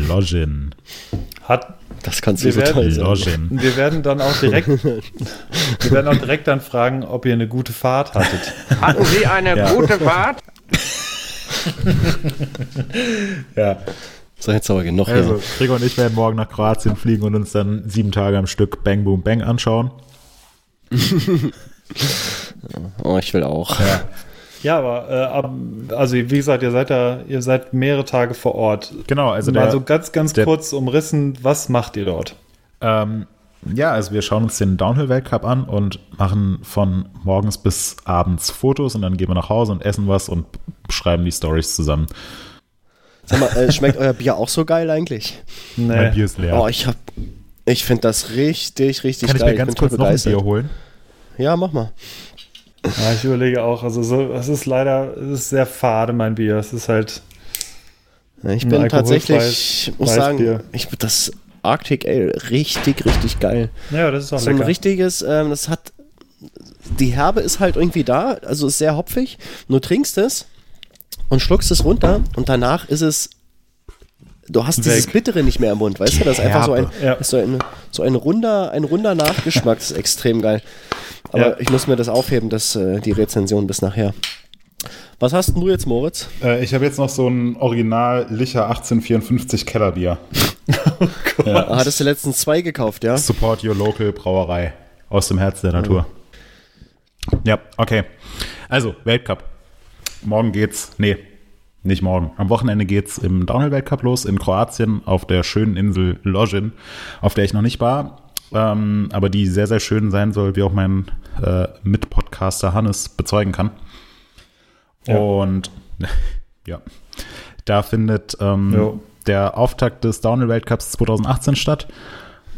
Lozin. Hat, Das kannst Wir du so werden- toll wir werden dann auch direkt, wir werden auch direkt dann fragen, ob ihr eine gute Fahrt hattet. Hatten Sie eine Ja. gute Fahrt? Ja. So, jetzt aber genug Also, hier. Gregor und ich werden morgen nach Kroatien fliegen und uns dann sieben Tage am Stück Bang Boom Bang anschauen. Oh, ich will auch. Ja. Ja, aber äh, also wie gesagt, ihr seid da, ihr seid mehrere Tage vor Ort. Genau, also Mal der, so ganz, ganz der- kurz umrissen, was macht ihr dort? Ähm, ja, also wir schauen uns den Downhill-Weltcup an und machen von morgens bis abends Fotos und dann gehen wir nach Hause und essen was und schreiben die Stories zusammen. Sag mal, äh, schmeckt euer Bier auch so geil eigentlich? Mein Bier ist leer. Oh, ich hab. Ich finde das richtig, richtig Kann ich geil. mir ganz bin kurz noch ein. Bier holen? Ja, mach mal. Ja, ich überlege auch, also so, es ist leider, es ist sehr fade, mein Bier. Es ist halt, Ich bin tatsächlich, ich muss sagen, Weißbier. ich das Arctic Ale richtig, richtig geil. ja, das ist auch So ein lecker. richtiges, ähm, das hat. Die Herbe ist halt irgendwie da, also ist sehr hopfig. Du trinkst es und schluckst es runter und danach ist es. Du hast dieses Weg. Bittere nicht mehr im Mund, weißt du? Das ist einfach so ein. Ja. so ein, so ein runder, ein runder Nachgeschmack, das ist extrem geil. Aber Ja. ich muss mir das aufheben, das, äh, die Rezension bis nachher. Was hast denn du jetzt, Moritz? Äh, ich habe jetzt noch so ein Original Licher 1854 Kellerbier. Ah, hattest du letztens zwei gekauft, ja? Support Your Local Brauerei aus dem Herz der Natur. Ja, okay. Also, Weltcup. Morgen geht's, nee, nicht morgen. Am Wochenende geht's im Downhill-Weltcup los in Kroatien auf der schönen Insel Lozin, auf der ich noch nicht war, ähm, aber die sehr, sehr schön sein soll, wie auch mein äh, Mitpodcaster Hannes bezeugen kann. Ja. Und ja, da findet ähm, der Auftakt des Downhill-Weltcups 2018 statt.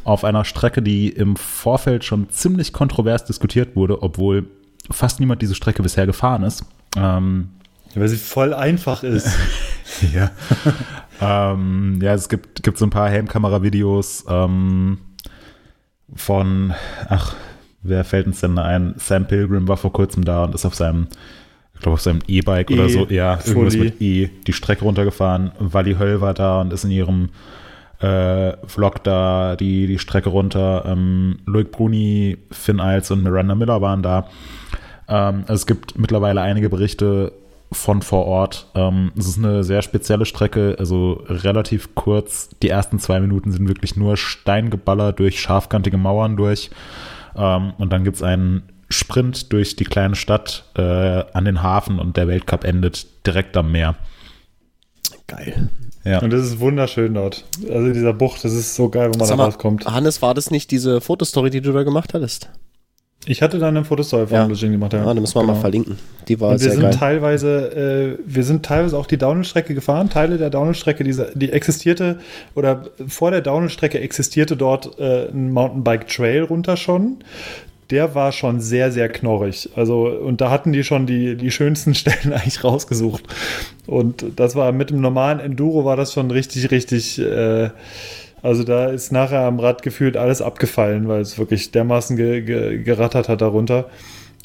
Auf einer Strecke, die im Vorfeld schon ziemlich kontrovers diskutiert wurde, obwohl fast niemand diese Strecke bisher gefahren ist. Ähm, Weil sie voll einfach ist. ja. ähm, ja, es gibt, gibt so ein paar Helmkamera-Videos ähm, von, ach, wer fällt uns denn ein? Sam Pilgrim war vor kurzem da und ist auf seinem, ich glaube, auf seinem E-Bike oder E, so, ja, irgendwas Fully. mit E, die Strecke runtergefahren. Wally Höll war da und ist in ihrem äh, Vlog da die, die Strecke runter. Ähm, Loic Bruni, Finn Iles und Miranda Miller waren da. Ähm, es gibt mittlerweile einige Berichte von vor Ort. Ähm, es ist eine sehr spezielle Strecke, also relativ kurz. Die ersten zwei Minuten sind wirklich nur Steingeballer durch scharfkantige Mauern durch. Ähm, und dann gibt es einen Sprint durch die kleine Stadt äh, an den Hafen und der Weltcup endet direkt am Meer. Geil. Ja. Und das ist wunderschön dort. Also dieser Bucht, das ist so geil, wo man Sag da mal, rauskommt. Hannes, war das nicht diese Fotostory, die du da gemacht hattest? Ich hatte dann eine Fotostory von Ja. Login gemacht. Ja. Ah, die müssen wir Genau. mal verlinken. Die war Und wir sehr sind geil. teilweise, äh, wir sind teilweise auch die Downhill-Strecke gefahren. Teile der Downhill-Strecke, die, die existierte oder vor der Downhill-Strecke existierte dort äh, ein Mountainbike-Trail runter schon. Der war schon sehr, sehr knorrig. Also, und da hatten die schon die, die schönsten Stellen eigentlich rausgesucht. Und das war mit dem normalen Enduro war das schon richtig, richtig, äh, also da ist nachher am Rad gefühlt alles abgefallen, weil es wirklich dermaßen ge, ge, gerattert hat darunter.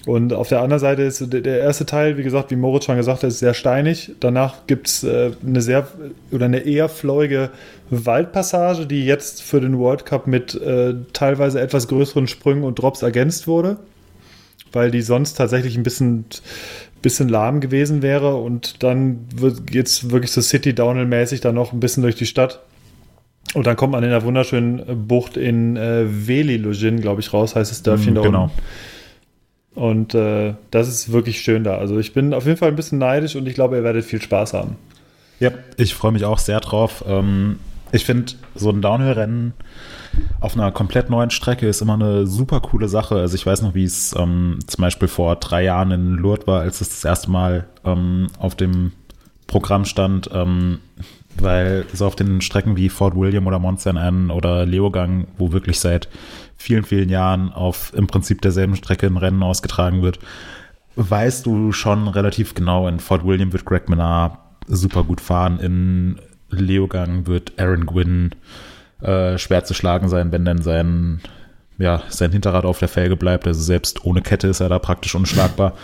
Und auf der anderen Seite ist der- erste Teil, wie gesagt, wie Moritz schon gesagt hat, ist sehr steinig. Danach gibt es äh, eine sehr oder eine eher flowige Waldpassage, die jetzt für den World Cup mit äh, teilweise etwas größeren Sprüngen und Drops ergänzt wurde, weil die sonst tatsächlich ein bisschen, bisschen lahm gewesen wäre. Und dann geht es wirklich so City Downhill-mäßig dann noch ein bisschen durch die Stadt. Und dann kommt man in der wunderschönen Bucht in äh, Veli Lugin, glaube ich, raus, heißt das Dörfchen Mhm, da genau. unten. Und äh, das ist wirklich schön da. Also ich bin auf jeden Fall ein bisschen neidisch und ich glaube, ihr werdet viel Spaß haben. Ja, ich freue mich auch sehr drauf. Ähm, ich finde, so ein Downhill-Rennen auf einer komplett neuen Strecke ist immer eine super coole Sache. Also ich weiß noch, wie es ähm, zum Beispiel vor drei Jahren in Lourdes war, als es das erste Mal ähm, auf dem Programm stand, ähm, weil so auf den Strecken wie Fort William oder Mont Saint Anne oder Leogang, wo wirklich seit vielen, vielen Jahren auf im Prinzip derselben Strecke ein Rennen ausgetragen wird, weißt du schon relativ genau, in Fort William wird Greg Menard super gut fahren, in Leogang wird Aaron Gwynn äh, schwer zu schlagen sein, wenn denn sein, ja, sein Hinterrad auf der Felge bleibt. Also selbst ohne Kette ist er da praktisch unschlagbar.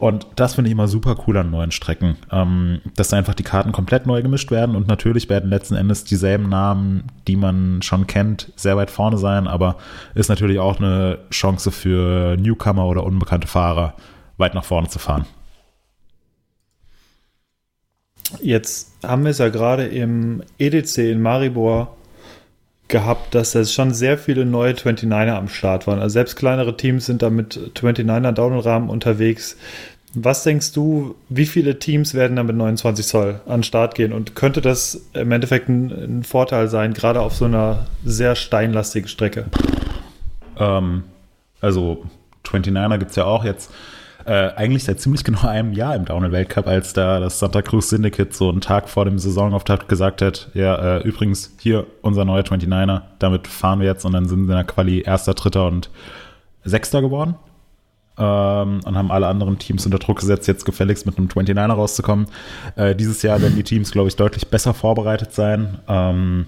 Und das finde ich immer super cool an neuen Strecken, ähm, dass da einfach die Karten komplett neu gemischt werden und natürlich werden letzten Endes dieselben Namen, die man schon kennt, sehr weit vorne sein, aber ist natürlich auch eine Chance für Newcomer oder unbekannte Fahrer, weit nach vorne zu fahren. Jetzt haben wir es ja gerade im EDC in Maribor gehabt, dass es schon sehr viele neue 29er am Start waren. Also selbst kleinere Teams sind da mit 29er Downrahmen unterwegs. Was denkst du, wie viele Teams werden da mit 29 Zoll an den Start gehen? Und könnte das im Endeffekt ein, ein Vorteil sein, gerade auf so einer sehr steinlastigen Strecke? Ähm, also 29er gibt es ja auch jetzt äh, eigentlich seit ziemlich genau einem Jahr im Downhill-Weltcup, als da das Santa Cruz Syndicate so einen Tag vor dem Saisonauftakt gesagt hat, ja, äh, übrigens, hier unser neuer 29er, damit fahren wir jetzt und dann sind sie in der Quali Erster, Dritter und Sechster geworden. Ähm, und haben alle anderen Teams unter Druck gesetzt, jetzt gefälligst mit einem 29er rauszukommen. Äh, dieses Jahr werden die Teams, glaube ich, deutlich besser vorbereitet sein. Ähm,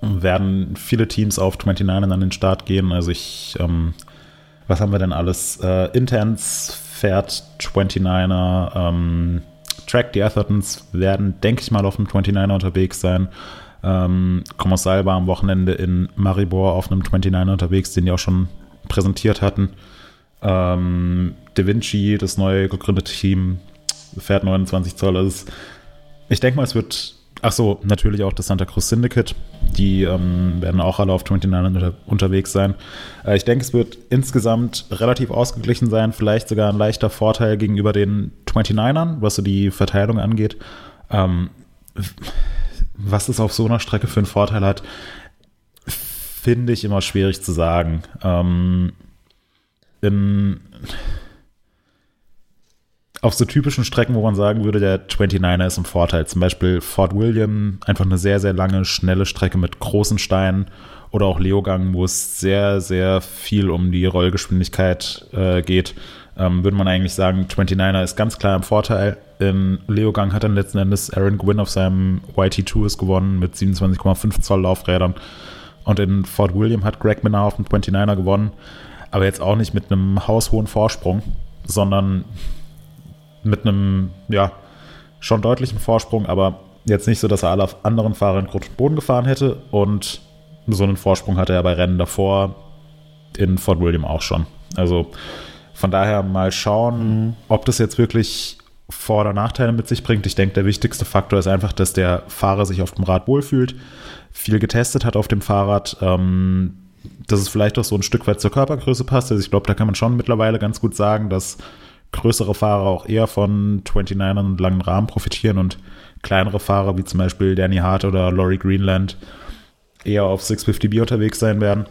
werden viele Teams auf 29ern an den Start gehen. Also ich ähm, was haben wir denn alles? Äh, Interns fährt 29er, ähm, Track die Athertons werden, denke ich mal, auf dem 29er unterwegs sein. Ähm, Salba am Wochenende in Maribor auf einem 29er unterwegs, den die auch schon präsentiert hatten. Ähm, Da Vinci, das neu gegründete Team, fährt 29 Zoll. Also ich denke mal, es wird Ach so, natürlich auch das Santa Cruz Syndicate. Die ähm, werden auch alle auf 29 unter, unterwegs sein. Äh, ich denke, es wird insgesamt relativ ausgeglichen sein, vielleicht sogar ein leichter Vorteil gegenüber den 29ern, was so die Verteilung angeht. Ähm, was es auf so einer Strecke für einen Vorteil hat, finde ich immer schwierig zu sagen. Ähm, in auf so typischen Strecken, wo man sagen würde, der 29er ist im Vorteil. Zum Beispiel Fort William, einfach eine sehr, sehr lange, schnelle Strecke mit großen Steinen. Oder auch Leogang, wo es sehr, sehr viel um die Rollgeschwindigkeit äh, geht. Ähm, würde man eigentlich sagen, 29er ist ganz klar im Vorteil. In Leogang hat dann letzten Endes Aaron Gwynn auf seinem YT2 gewonnen mit 27,5 Zoll Laufrädern. Und in Fort William hat Greg Minnar auf dem 29er gewonnen. Aber jetzt auch nicht mit einem haushohen Vorsprung, sondern mit einem, ja, schon deutlichen Vorsprung, aber jetzt nicht so, dass er alle anderen Fahrer in Grund und Boden gefahren hätte. Und so einen Vorsprung hatte er bei Rennen davor in Fort William auch schon. Also von daher mal schauen, ob das jetzt wirklich Vor- oder Nachteile mit sich bringt. Ich denke, der wichtigste Faktor ist einfach, dass der Fahrer sich auf dem Rad wohlfühlt, viel getestet hat auf dem Fahrrad, ähm, dass es vielleicht auch so ein Stück weit zur Körpergröße passt. Also ich glaube, da kann man schon mittlerweile ganz gut sagen, dass größere Fahrer auch eher von 29ern und langen Rahmen profitieren und kleinere Fahrer wie zum Beispiel Danny Hart oder Laurie Greenland eher auf 650B unterwegs sein werden.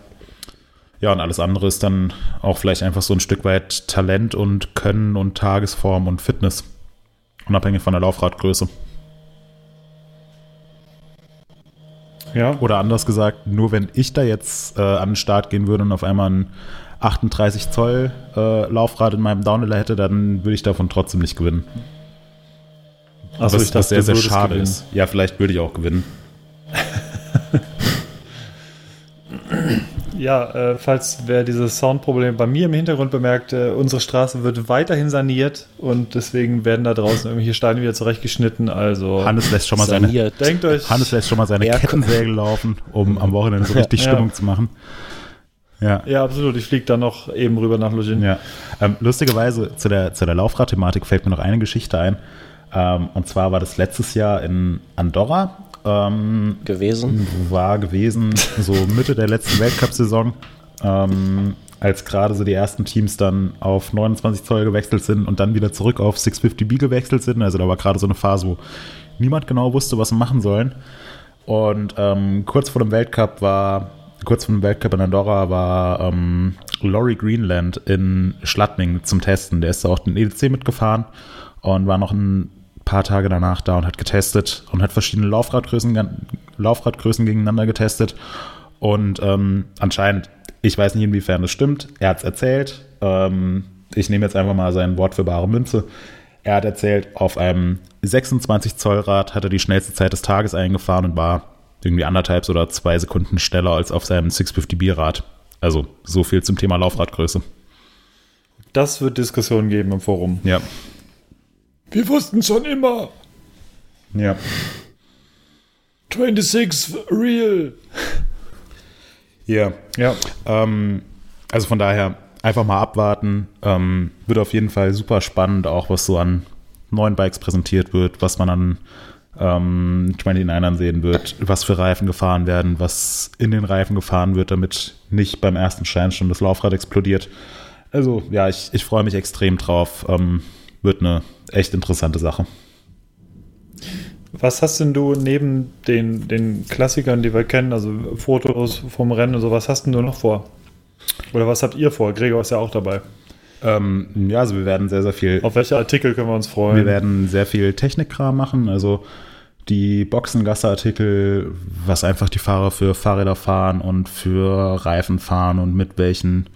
Ja, und alles andere ist dann auch vielleicht einfach so ein Stück weit Talent und Können und Tagesform und Fitness. Unabhängig von der Laufradgröße. Ja. Oder anders gesagt, nur wenn ich da jetzt äh, an den Start gehen würde und auf einmal ein 38 Zoll äh, Laufrad in meinem Downhiller hätte, dann würde ich davon trotzdem nicht gewinnen. Also was, ich das sehr, sehr schade gewinnen. ist. Ja, vielleicht würde ich auch gewinnen. ja, äh, falls wer dieses Soundproblem bei mir im Hintergrund bemerkt, äh, unsere Straße wird weiterhin saniert und deswegen werden da draußen irgendwelche Steine wieder zurechtgeschnitten. Also Hannes lässt schon mal saniert. seine, denkt euch, Hannes lässt schon mal seine Kettensäge laufen, um am Wochenende so richtig ja. Stimmung zu machen. Ja. ja, absolut. Ich fliege dann noch eben rüber nach Login. Ja. Ähm, lustigerweise zu der, zu der Laufrad-Thematik fällt mir noch eine Geschichte ein. Ähm, und zwar war das letztes Jahr in Andorra. Ähm, gewesen. War gewesen, so Mitte der letzten Weltcup-Saison. Ähm, als gerade so die ersten Teams dann auf 29 Zoll gewechselt sind und dann wieder zurück auf 650B gewechselt sind. Also da war gerade so eine Phase, wo niemand genau wusste, was sie machen sollen. Und ähm, kurz vor dem Weltcup war, kurz vor dem Weltcup in Andorra war ähm, Laurie Greenland in Schladming zum Testen. Der ist da auch den EDC mitgefahren und war noch ein paar Tage danach da und hat getestet und hat verschiedene Laufradgrößen, Laufradgrößen gegeneinander getestet. Und ähm, anscheinend, ich weiß nicht, inwiefern das stimmt, er hat es erzählt. Ähm, ich nehme jetzt einfach mal sein Wort für bare Münze. Er hat erzählt, auf einem 26 Zoll Rad hat er die schnellste Zeit des Tages eingefahren und war irgendwie anderthalb oder zwei Sekunden schneller als auf seinem 650B Rad. Also so viel zum Thema Laufradgröße. Das wird Diskussionen geben im Forum. Ja. Wir wussten schon immer. Ja. 26 real. Ja. Ja. Ähm, also von daher einfach mal abwarten. Ähm, wird auf jeden Fall super spannend, auch was so an neuen Bikes präsentiert wird, was man an ähm, 29ern sehen wird, was für Reifen gefahren werden, was in den Reifen gefahren wird, damit nicht beim ersten Schein schon das Laufrad explodiert. Also ja, ich, ich freue mich extrem drauf. Ähm, wird eine echt interessante Sache. Was hast denn du neben den, den Klassikern, die wir kennen, also Fotos vom Rennen und so, was hast denn du noch vor? Oder was habt ihr vor? Gregor ist ja auch dabei. Ähm, ja, also wir werden sehr, sehr viel. Auf welche Artikel können wir uns freuen? Wir werden sehr viel Technikkram machen, also die Boxengasse-Artikel, was einfach die Fahrer für Fahrräder fahren und für Reifen fahren und mit welchen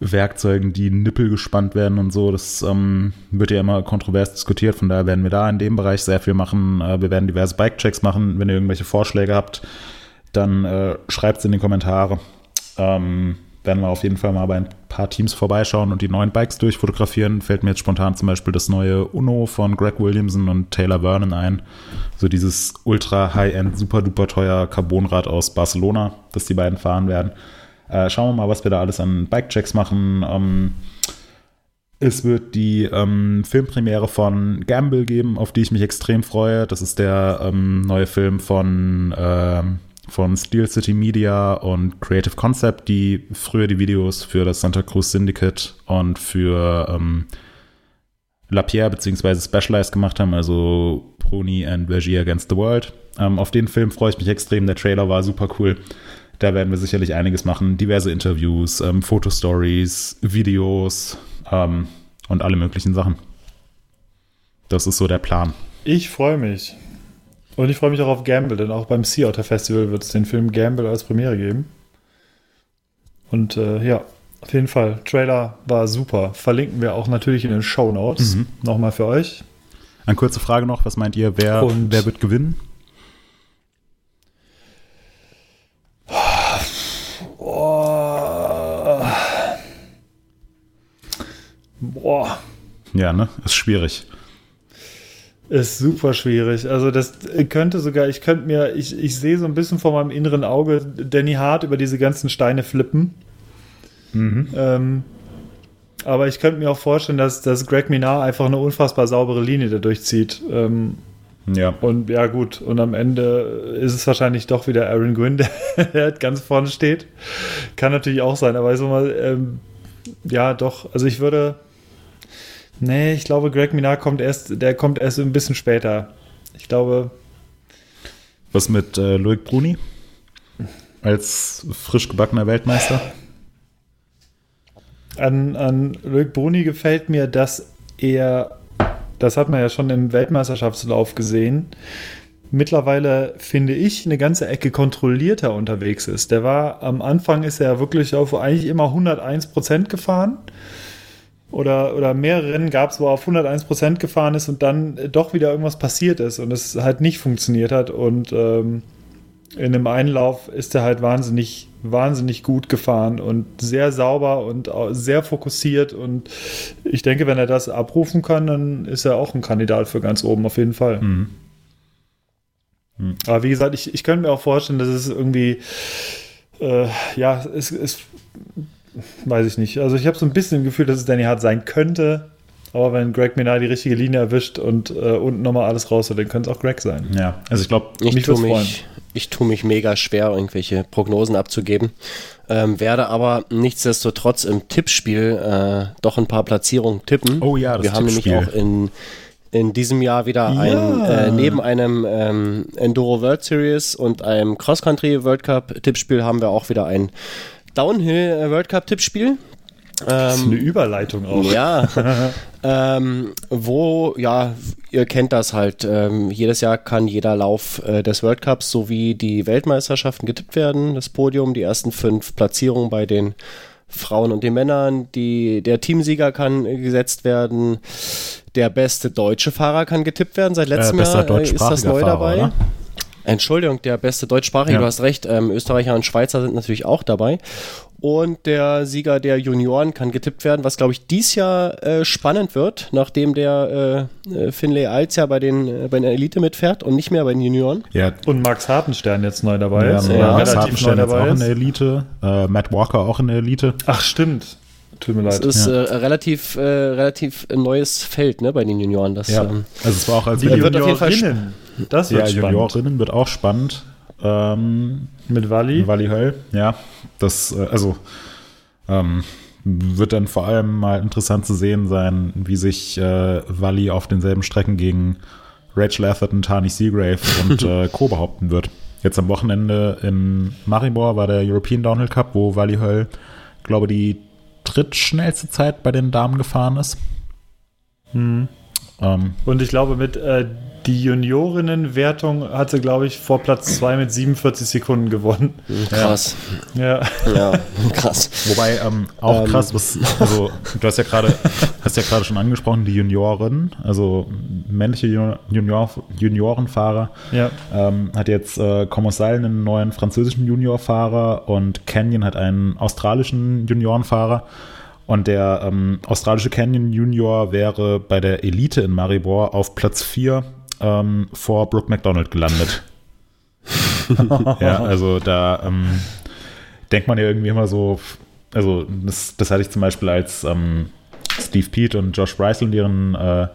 Werkzeugen die Nippel gespannt werden und so. Das ähm, wird ja immer kontrovers diskutiert. Von daher werden wir da in dem Bereich sehr viel machen. Äh, wir werden diverse Bike-Checks machen. Wenn ihr irgendwelche Vorschläge habt, dann äh, schreibt es in die Kommentare. Ähm, werden wir auf jeden Fall mal bei ein paar Teams vorbeischauen und die neuen Bikes durchfotografieren. Fällt mir jetzt spontan zum Beispiel das neue Uno von Greg Williamson und Taylor Vernon ein. So dieses ultra high-end, super duper teuer Carbonrad aus Barcelona, das die beiden fahren werden. Äh, schauen wir mal, was wir da alles an Bike-Checks machen. Ähm, es wird die ähm, Filmpremiere von Gamble geben, auf die ich mich extrem freue. Das ist der ähm, neue Film von, äh, von Steel City Media und Creative Concept, die früher die Videos für das Santa Cruz Syndicate und für ähm, Lapierre bzw. Specialized gemacht haben, also Proni and Vergier Against the World. Ähm, auf den Film freue ich mich extrem. Der Trailer war super cool. Da werden wir sicherlich einiges machen. Diverse Interviews, ähm, Fotostories, Videos ähm, und alle möglichen Sachen. Das ist so der Plan. Ich freue mich. Und ich freue mich auch auf Gamble, denn auch beim Sea Otter Festival wird es den Film Gamble als Premiere geben. Und äh, ja, auf jeden Fall. Trailer war super. Verlinken wir auch natürlich in den Show Notes. Mhm. Nochmal für euch. Eine kurze Frage noch: Was meint ihr, wer, Und wer wird gewinnen? Boah. Ja, ne? Ist schwierig. Ist super schwierig. Also das könnte sogar, ich könnte mir, ich, ich sehe so ein bisschen vor meinem inneren Auge Danny Hart über diese ganzen Steine flippen. Mhm. Ähm, aber ich könnte mir auch vorstellen, dass, dass Greg Minar einfach eine unfassbar saubere Linie da durchzieht. Ähm, Ja. und ja, gut. Und am Ende ist es wahrscheinlich doch wieder Aaron Gwynn, der, ganz vorne steht. Kann natürlich auch sein, aber ich sag mal, ähm, ja, doch. Also ich würde. Nee, ich glaube, Greg Minar kommt erst, der kommt erst ein bisschen später. Ich glaube, Was mit äh, Loic Bruni? Als frisch gebackener Weltmeister? an, an Loic Bruni gefällt mir, dass er, das hat man ja schon im Weltmeisterschaftslauf gesehen, mittlerweile, finde ich, eine ganze Ecke kontrollierter unterwegs ist. Der war, am Anfang ist er wirklich auf eigentlich immer 101% gefahren. Oder, oder mehrere Rennen gab es, wo er auf 101% gefahren ist und dann doch wieder irgendwas passiert ist und es halt nicht funktioniert hat. Und ähm, in einem Einlauf ist er halt wahnsinnig, wahnsinnig gut gefahren und sehr sauber und sehr fokussiert. Und ich denke, wenn er das abrufen kann, dann ist er auch ein Kandidat für ganz oben auf jeden Fall. Mhm. Aber wie gesagt, ich, ich könnte mir auch vorstellen, dass es irgendwie, äh, ja, es ist, weiß ich nicht. Also ich habe so ein bisschen im Gefühl, dass es Danny Hart sein könnte. Aber wenn Greg Minard die richtige Linie erwischt und äh, unten nochmal alles raus, dann könnte es auch Greg sein. Ja, also ich glaube, Ich Mich tue mich, ich tue mich mega schwer, irgendwelche Prognosen abzugeben. Ähm, werde aber nichtsdestotrotz im Tippspiel äh, doch ein paar Platzierungen tippen. Oh ja, das Wir haben nämlich Tippspiel. auch in, in diesem Jahr wieder Ja. ein, äh, neben einem ähm, Enduro World Series und einem Cross Country World Cup Tippspiel haben wir auch wieder ein Downhill äh, World Cup Tippspiel. Das ist Ähm, eine Überleitung auch. ja, ähm, wo, ja, ihr kennt das halt. Ähm, jedes Jahr kann jeder Lauf äh, des World Cups sowie die Weltmeisterschaften getippt werden. Das Podium, die ersten fünf Platzierungen bei den Frauen und den Männern. Die, der Teamsieger kann äh, gesetzt werden. Der beste deutsche Fahrer kann getippt werden. Seit letztem bester Jahr äh, ist das neu Fahrer, dabei. oder? Entschuldigung, der beste deutschsprachige, Ja. du hast recht. Ähm, Österreicher und Schweizer sind natürlich auch dabei. Und der Sieger der Junioren kann getippt werden, was glaube ich dies Jahr äh, spannend wird, nachdem der äh, äh, Finlay Alts ja bei den äh, bei der Elite mitfährt und nicht mehr bei den Junioren. Ja, Und Max Hartenstern jetzt neu dabei ja, ist. ja, Max Hartenstein jetzt auch in der. Elite, äh, Matt Walker auch in der Elite. Ach, stimmt. Tut mir Das leid. ist Ja. äh, relativ äh, relativ neues Feld ne, bei den Junioren. Das, ähm, also es war auch als Die wird Das ja, wird spannend. Juniorinnen wird auch spannend. Ähm, Mit Wally. Wally Höll, ja. Das, äh, also, ähm, wird dann vor allem mal interessant zu sehen sein, wie sich äh, Wally auf denselben Strecken gegen Rachel Atherton, Tani Seagrave und äh, Co. behaupten wird. Jetzt am Wochenende in Maribor war der European Downhill Cup, wo Wally Höll, glaube die drittschnellste Zeit bei den Damen gefahren ist. Hm. Ähm, Und ich glaube, mit äh, die Juniorinnenwertung hat sie, glaube ich, vor Platz 2 mit 47 Sekunden gewonnen. krass. Ja. Ja, krass. Wobei ähm, auch Ähm. krass, was, also du hast ja gerade hast ja gerade schon angesprochen, die Junioren, also männliche Junior, Junior, Juniorenfahrer, ja. ähm, hat jetzt äh, Commercial einen neuen französischen Juniorfahrer und Canyon hat einen australischen Juniorenfahrer. Und der ähm, australische Canyon Junior wäre bei der Elite in Maribor auf Platz 4 ähm, vor Brooke McDonald gelandet. ja, also da ähm, denkt man ja irgendwie immer so, also das, das hatte ich zum Beispiel als ähm, Steve Pete und Josh Breisel ihren, äh,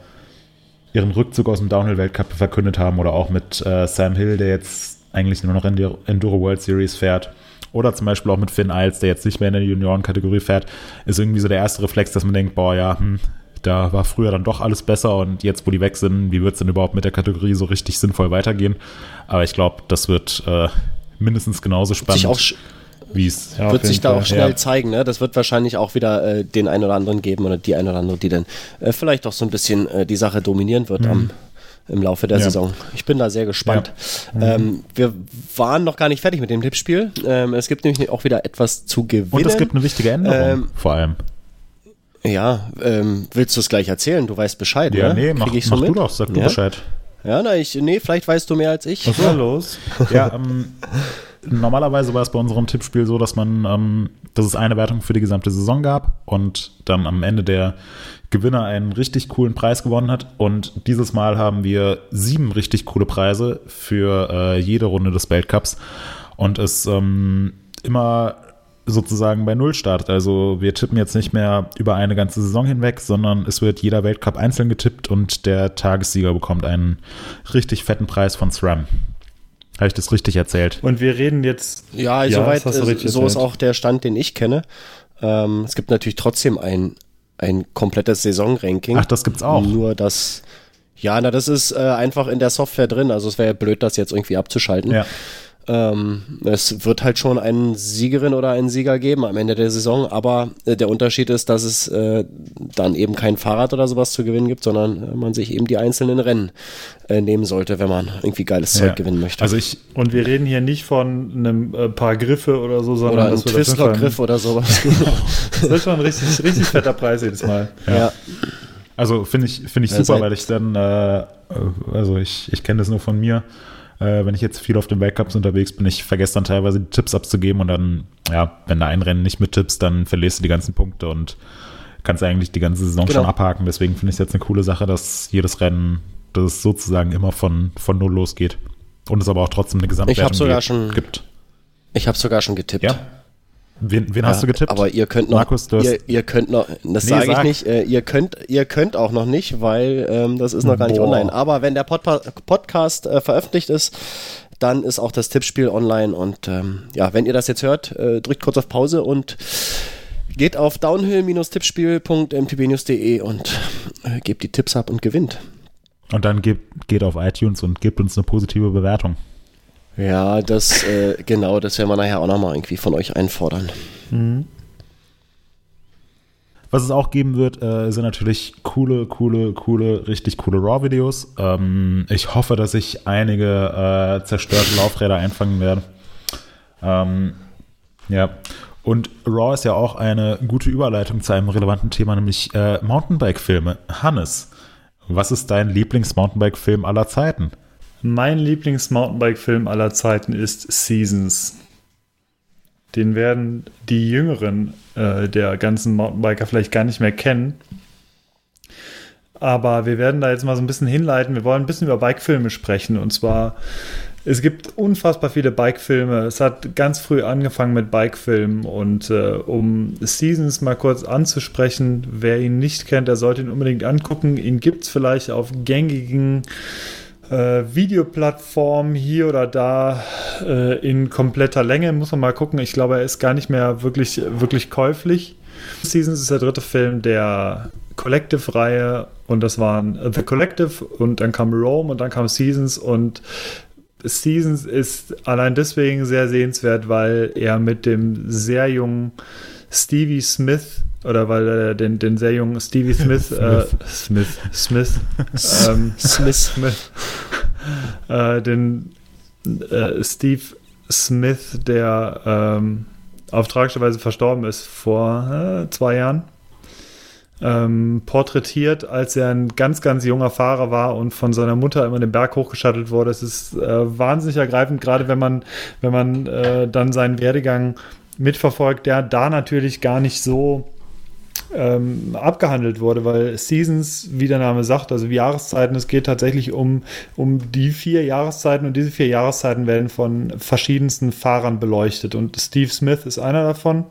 ihren Rückzug aus dem Downhill-Weltcup verkündet haben oder auch mit äh, Sam Hill, der jetzt eigentlich nur noch in der Enduro World Series fährt. Oder zum Beispiel auch mit Finn Iles, der jetzt nicht mehr in der Juniorenkategorie fährt, ist irgendwie so der erste Reflex, dass man denkt, boah, ja, hm, da war früher dann doch alles besser und jetzt, wo die weg sind, wie wird es denn überhaupt mit der Kategorie so richtig sinnvoll weitergehen? Aber ich glaube, das wird äh, mindestens genauso Sich auch, spannend, wie es Ja, wird sich da auch schnell Ja. zeigen. Ne? Das wird wahrscheinlich auch wieder äh, den einen oder anderen geben oder die eine oder andere, die dann äh, vielleicht auch so ein bisschen äh, die Sache dominieren wird am, im Laufe der Mhm. Ja. Saison. Ich bin da sehr gespannt. Ähm, wir waren noch gar nicht fertig mit dem Tippspiel. Ähm, es gibt nämlich auch wieder etwas zu gewinnen. Und es gibt eine wichtige Änderung, Ähm, vor allem. Ja, ähm, willst du es gleich erzählen? Du weißt Bescheid, Ja, ne? nee, mach, ich mach so du mit? doch, sag du ja? Bescheid. Ja, na, ich, nee, vielleicht weißt du mehr als ich. Was war los? Ja, ähm, normalerweise war es bei unserem Tippspiel so, dass man, ähm, dass es eine Wertung für die gesamte Saison gab und dann am Ende der Gewinner einen richtig coolen Preis gewonnen hat. Und dieses Mal haben wir sieben richtig coole Preise für äh, jede Runde des Weltcups. Und es ähm, immer sozusagen bei Null startet. Also wir tippen jetzt nicht mehr über eine ganze Saison hinweg, sondern es wird jeder Weltcup einzeln getippt und der Tagessieger bekommt einen richtig fetten Preis von SRAM. Habe ich das richtig erzählt? Und wir reden jetzt. Ja, Ja, soweit, äh, so ist erzählt. auch der Stand, den ich kenne. Ähm, es gibt natürlich trotzdem ein, ein komplettes Saisonranking. Ach, das gibt's auch. Nur das, ja, na, das ist äh, einfach in der Software drin. Also es wäre ja blöd, das jetzt irgendwie abzuschalten. Ja. Ähm, es wird halt schon einen Siegerin oder einen Sieger geben am Ende der Saison, aber äh, der Unterschied ist, dass es äh, dann eben kein Fahrrad oder sowas zu gewinnen gibt, sondern äh, man sich eben die einzelnen Rennen äh, nehmen sollte, wenn man irgendwie geiles Zeug Ja. gewinnen möchte. Also ich, Und wir reden hier nicht von einem äh, paar Griffe oder so, sondern oder ein das wird auf jeden Fall ein- Twistlock-Griff oder sowas. Das wird schon ein richtig, richtig fetter Preis jedes Mal. ja. also finde ich, finde ich Ja, super, weil ich dann, äh, also ich, ich kenne das nur von mir. Äh, wenn ich jetzt viel auf den Weltcups unterwegs bin, ich vergesse dann teilweise die Tipps abzugeben und dann, ja, wenn da ein Rennen nicht mit tippst, dann verlierst du die ganzen Punkte und kannst eigentlich die ganze Saison Genau. schon abhaken. Deswegen finde ich es jetzt eine coole Sache, dass jedes Rennen, dass es sozusagen immer von, von null losgeht. Und es aber auch trotzdem eine Gesamtwertung Ich sogar schon- gibt. Ich habe sogar schon getippt. Ja. Wen, wen hast du Ja, getippt? Aber ihr könnt noch, Markus, du ihr, ihr könnt noch, das Nee, sage ich nicht, äh, ihr könnt, ihr könnt auch noch nicht, weil ähm, das ist noch gar nicht Boah. online. Aber wenn der Podpa Podcast äh, veröffentlicht ist, dann ist auch das Tippspiel online. Und ähm, ja, wenn ihr das jetzt hört, äh, drückt kurz auf Pause und geht auf downhill-tippspiel.mtbnews.de und äh, gebt die Tipps ab und gewinnt. Und dann gebt, geht auf iTunes und gebt uns eine positive Bewertung. Ja, das, äh, genau, das werden wir nachher auch nochmal irgendwie von euch einfordern. Mhm. Was es auch geben wird, äh, sind natürlich coole, coole, coole, richtig coole Raw-Videos. Ähm, ich hoffe, dass ich einige äh, zerstörte Laufräder einfangen werde. Ähm, ja. Und Raw ist ja auch eine gute Überleitung zu einem relevanten Thema, nämlich äh, Mountainbike-Filme. Hannes, was ist dein Lieblings-Mountainbike-Film aller Zeiten? Mein Lieblings-Mountainbike-Film aller Zeiten ist Seasons. Den werden die Jüngeren äh, der ganzen Mountainbiker vielleicht gar nicht mehr kennen. Aber wir werden da jetzt mal so ein bisschen hinleiten. Wir wollen ein bisschen über Bikefilme sprechen. Und zwar, es gibt unfassbar viele Bikefilme. Es hat ganz früh angefangen mit Bikefilmen. Und äh, um Seasons mal kurz anzusprechen, wer ihn nicht kennt, der sollte ihn unbedingt angucken. Ihn gibt es vielleicht auf gängigen äh, Videoplattform hier oder da äh, in kompletter Länge. Muss man mal gucken. Ich glaube, er ist gar nicht mehr wirklich, wirklich käuflich. Seasons ist der dritte Film der Collective-Reihe und das waren The Collective und dann kam Rome und dann kam Seasons und Seasons ist allein deswegen sehr sehenswert, weil er mit dem sehr jungen Stevie Smith oder weil er den, den sehr jungen Stevie Smith, äh, Smith, Smith, ähm, Smith, Smith, äh, den äh, Steve Smith, der ähm, auf tragische Weise verstorben ist vor äh, zwei Jahren, ähm, porträtiert, als er ein ganz, ganz junger Fahrer war und von seiner Mutter immer den Berg hochgeschattelt wurde. Es ist äh, wahnsinnig ergreifend, gerade wenn man, wenn man äh, dann seinen Werdegang mitverfolgt, der da natürlich gar nicht so ähm, abgehandelt wurde, weil Seasons, wie der Name sagt, also Jahreszeiten, es geht tatsächlich um, um die vier Jahreszeiten und diese vier Jahreszeiten werden von verschiedensten Fahrern beleuchtet. Und Steve Smith ist einer davon.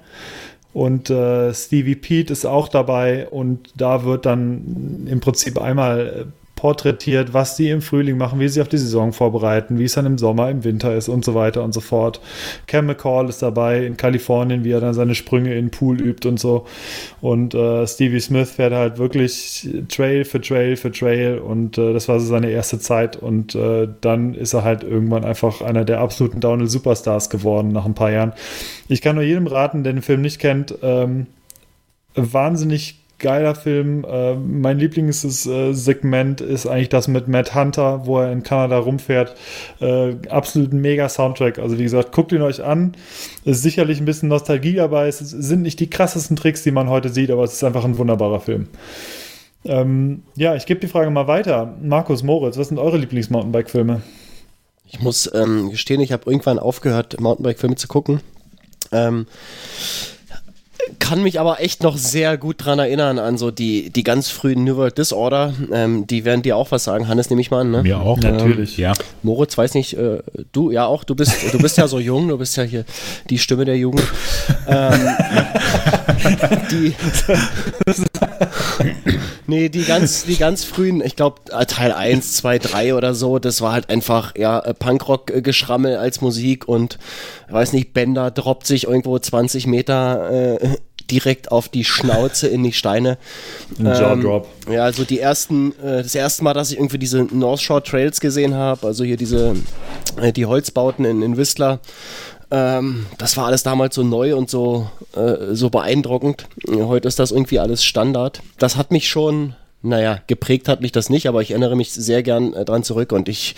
Und äh, Stevie Pete ist auch dabei. Und da wird dann im Prinzip einmal porträtiert, was sie im Frühling machen, wie sie auf die Saison vorbereiten, wie es dann im Sommer, im Winter ist und so weiter und so fort. Cam McCall ist dabei in Kalifornien, wie er dann seine Sprünge in den Pool übt und so. Und äh, Stevie Smith fährt halt wirklich Trail für Trail für Trail und äh, das war so seine erste Zeit und äh, dann ist er halt irgendwann einfach einer der absoluten Downhill Superstars geworden nach ein paar Jahren. Ich kann nur jedem raten, der den Film nicht kennt, ähm, wahnsinnig geiler Film. Äh, mein Lieblingssegment ist eigentlich das mit Matt Hunter, wo er in Kanada rumfährt. Äh, absolut mega Soundtrack. Also wie gesagt, guckt ihn euch an. Ist sicherlich ein bisschen Nostalgie dabei. Es sind nicht die krassesten Tricks, die man heute sieht, aber es ist einfach ein wunderbarer Film. Ähm, ja, ich gebe die Frage mal weiter. Markus, Moritz, was sind eure Lieblings-Mountainbike-Filme? Ich muss ähm, gestehen, ich habe irgendwann aufgehört, Mountainbike-Filme zu gucken. Ähm, kann mich aber echt noch sehr gut dran erinnern an so die, die ganz frühen New World Disorder. Ähm, die werden dir auch was sagen, Hannes, nehme ich mal an. Ne? Mir auch, ähm, natürlich. Ja. Moritz, weiß nicht, äh, du ja auch, du bist, du bist ja so jung, du bist ja hier die Stimme der Jugend. ähm, die, nee, die ganz, die ganz frühen, ich glaube Teil 1, 2, 3 oder so, das war halt einfach ja Punkrock-Geschrammel als Musik und weiß nicht, Bender droppt sich irgendwo 20 Meter äh, direkt auf die Schnauze in die Steine. Ein. Ähm, ja, also die ersten, äh, das erste Mal, dass ich irgendwie diese North Shore Trails gesehen habe, also hier diese, äh, die Holzbauten in, in Whistler, ähm, das war alles damals so neu und so, äh, so beeindruckend. Heute ist das irgendwie alles Standard. Das hat mich schon naja, geprägt hat mich das nicht, aber ich erinnere mich sehr gern äh, dran zurück und ich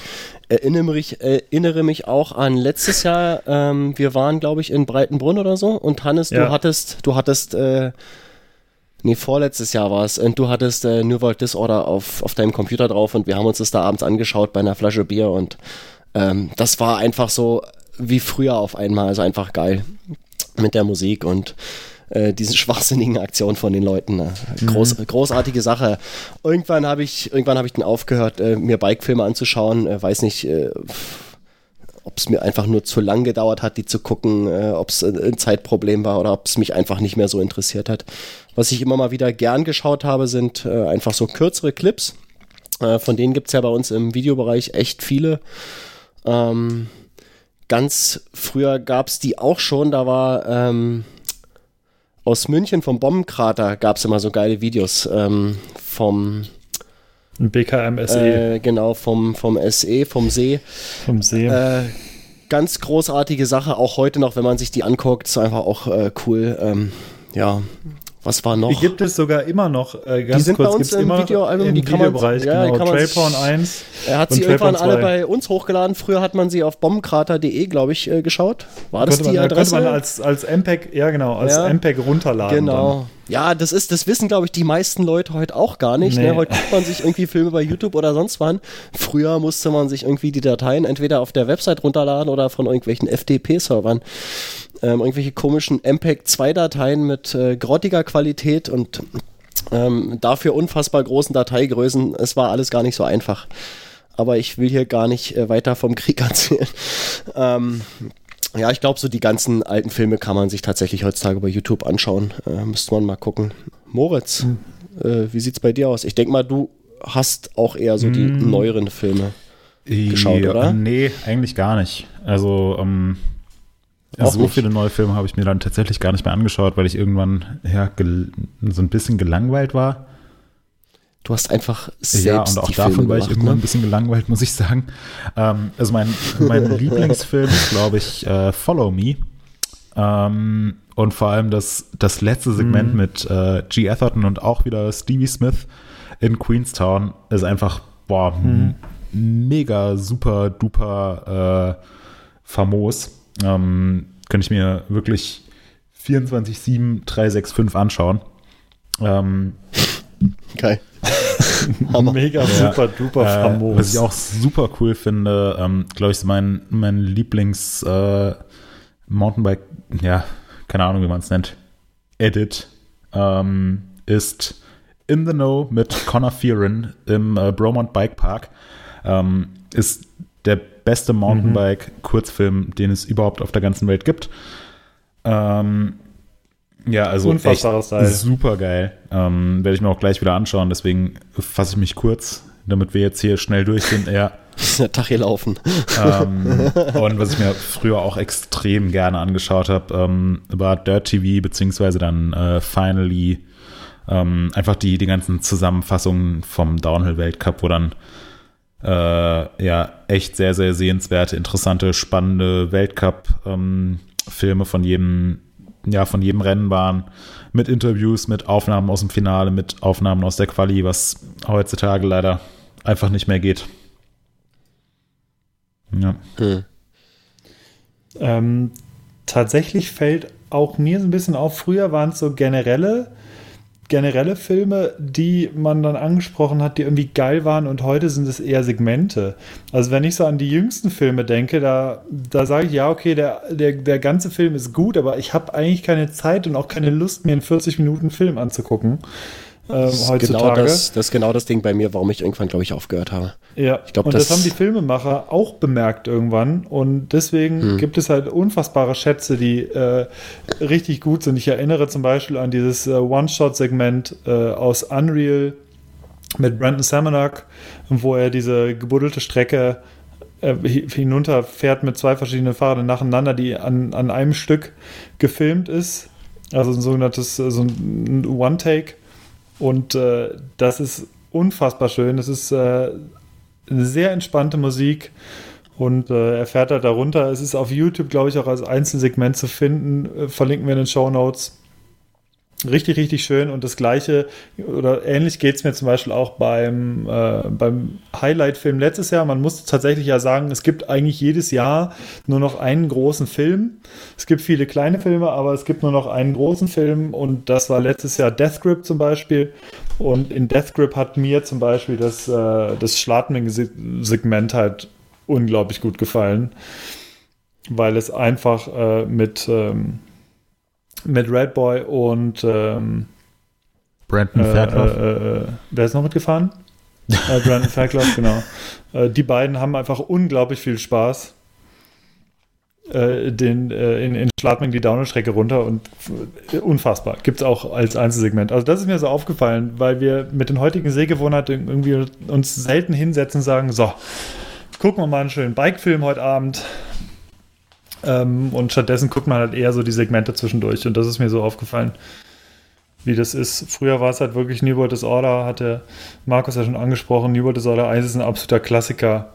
erinnere mich, erinnere mich auch an letztes Jahr. Ähm, wir waren, glaube ich, in Breitenbrunn oder so und Hannes, ja. du hattest, du hattest, äh, nee, vorletztes Jahr war es und du hattest äh, New World Disorder auf, auf deinem Computer drauf und wir haben uns das da abends angeschaut bei einer Flasche Bier und ähm, das war einfach so wie früher auf einmal, also einfach geil mit der Musik und äh, diese schwachsinnigen Aktionen von den Leuten. Ne? Groß, mhm. Großartige Sache. Irgendwann habe ich, irgendwann habe ich dann aufgehört, äh, mir Bikefilme anzuschauen. Äh, weiß nicht, äh, ob es mir einfach nur zu lang gedauert hat, die zu gucken, äh, ob es ein Zeitproblem war oder ob es mich einfach nicht mehr so interessiert hat. Was ich immer mal wieder gern geschaut habe, sind äh, einfach so kürzere Clips. von denen gibt es ja bei uns im Videobereich echt viele. Ähm, ganz früher gab es die auch schon, da war ähm, aus München vom Bombenkrater gab es immer so geile Videos ähm, vom BKM SE äh, genau vom, vom SE, vom See. vom See. Äh, ganz großartige Sache, auch heute noch, wenn man sich die anguckt, ist einfach auch äh, cool. Ähm, ja, was war noch? Die gibt es sogar immer noch. Äh, ganz Die sind kurz, bei uns im immer Videoalbum, im die kann man- Videobereich, ja, die genau. kann man Trailporn sich- 1. er hat sie irgendwann alle 2. bei uns hochgeladen. Früher hat man sie auf bombenkrater.de, glaube ich, äh, geschaut. War das die man, Adresse? könnte man als, als MPEG, ja genau, als Ja. MPEG runterladen. Genau. Ja, das ist, das wissen, glaube ich, die meisten Leute heute auch gar nicht. Nee. Ne? Heute guckt man sich irgendwie Filme bei YouTube oder sonst wann. Früher musste man sich irgendwie die Dateien entweder auf der Website runterladen oder von irgendwelchen FTP-Servern. Ähm, irgendwelche komischen MPEG-2-Dateien mit äh, grottiger Qualität und ähm, dafür unfassbar großen Dateigrößen. Es war alles gar nicht so einfach. Aber ich will hier gar nicht äh, weiter vom Krieg erzählen. Ähm, ja, ich glaube, so die ganzen alten Filme kann man sich tatsächlich heutzutage bei YouTube anschauen. Äh, müsste man mal gucken. Moritz, äh, wie sieht's bei dir aus? Ich denke mal, du hast auch eher so die neueren Filme. geschaut, Ja, oder? Nee, eigentlich gar nicht. Also, ähm, Auch so nicht. viele neue Filme habe ich mir dann tatsächlich gar nicht mehr angeschaut, weil ich irgendwann ja, so ein bisschen gelangweilt war. Du hast einfach selbst ja, und auch davon Filme war ich gemacht, irgendwann ein ne? bisschen gelangweilt, muss ich sagen. Ähm, also mein, mein Lieblingsfilm ist, glaube ich, äh, Follow Me. Ähm, und vor allem das, das letzte Segment Mhm. mit äh, G. Atherton und auch wieder Stevie Smith in Queenstown ist einfach, boah, Mhm. mega super duper äh, famos. Ähm, könnte ich mir wirklich 24-7, 365 anschauen. Ähm, Geil. Mega super duper äh, famos. was ich auch super cool finde, ähm, glaube ich, ist mein, mein Lieblings äh, Mountainbike, ja, keine Ahnung, wie man es nennt, Edit, ähm, ist In the Know mit Connor Fearon im äh, Bromont Bike Park. Ähm, ist der beste Mountainbike-Kurzfilm, den es überhaupt auf der ganzen Welt gibt. Ähm, ja, also Unfassbarer echt Style. super geil. Ähm, Werde ich mir auch gleich wieder anschauen, deswegen fasse ich mich kurz, damit wir jetzt hier schnell durch sind. Ja, der Tag hier laufen. ähm, und was ich mir früher auch extrem gerne angeschaut habe, ähm, war Dirt TV, beziehungsweise dann äh, Finally ähm, einfach die, die ganzen Zusammenfassungen vom Downhill-Weltcup, wo dann äh, ja echt sehr, sehr sehenswerte, interessante, spannende Weltcup-Filme von jedem, ja, von jedem Rennen waren, mit Interviews, mit Aufnahmen aus dem Finale, mit Aufnahmen aus der Quali, was heutzutage leider einfach nicht mehr geht. Ja. Hm. Ähm, tatsächlich fällt auch mir so ein bisschen auf, früher waren es so generelle, generelle Filme, die man dann angesprochen hat, die irgendwie geil waren und heute sind es eher Segmente. Also wenn ich so an die jüngsten Filme denke, da, da sage ich, ja, okay, der, der, der ganze Film ist gut, aber ich habe eigentlich keine Zeit und auch keine Lust, mir einen 40 Minuten Film anzugucken. Ähm, Das ist, heutzutage. genau das, das ist genau das Ding bei mir, warum ich irgendwann, glaube ich, aufgehört habe. Ja, Ich glaub, und das, das- haben die Filmemacher auch bemerkt irgendwann. Und deswegen Hm. gibt es halt unfassbare Schätze, die äh, richtig gut sind. Ich erinnere zum Beispiel an dieses äh, One-Shot-Segment äh, aus Unreal mit Brandon Samanak, wo er diese gebuddelte Strecke äh, hi- hinunterfährt mit zwei verschiedenen Fahrern nacheinander, die an, an einem Stück gefilmt ist. Also ein sogenanntes so ein One-Take. Und äh, das ist unfassbar schön. Das ist äh, eine sehr entspannte Musik und äh, er fährt halt darunter. Es ist auf YouTube, glaube ich, auch als Einzelsegment zu finden. Äh, verlinken wir in den Show Notes. Richtig, richtig schön. Und das gleiche oder ähnlich geht es mir zum Beispiel auch beim, äh, beim Highlight-Film letztes Jahr. Man muss tatsächlich ja sagen, es gibt eigentlich jedes Jahr nur noch einen großen Film. Es gibt viele kleine Filme, aber es gibt nur noch einen großen Film und das war letztes Jahr Death Grip zum Beispiel. Und in Death Grip hat mir zum Beispiel das, äh, das Schladming-Segment halt unglaublich gut gefallen, weil es einfach äh, mit, ähm, mit Red Boy und ähm, Brandon äh, Fairclough. äh, äh, wer ist noch mitgefahren? äh, Brandon Fairclough, genau. Äh, die beiden haben einfach unglaublich viel Spaß. Den, in, in Schladming die Downhill-Strecke runter und unfassbar. Gibt es auch als Einzelsegment. Also das ist mir so aufgefallen, weil wir mit den heutigen Sehgewohnheiten irgendwie uns selten hinsetzen und sagen, so, gucken wir mal einen schönen Bike-Film heute Abend. Ähm, und stattdessen guckt man halt eher so die Segmente zwischendurch. Und das ist mir so aufgefallen, wie das ist. Früher war es halt wirklich New World Disorder, hatte Markus ja schon angesprochen. New World Disorder 1 ist ein absoluter Klassiker.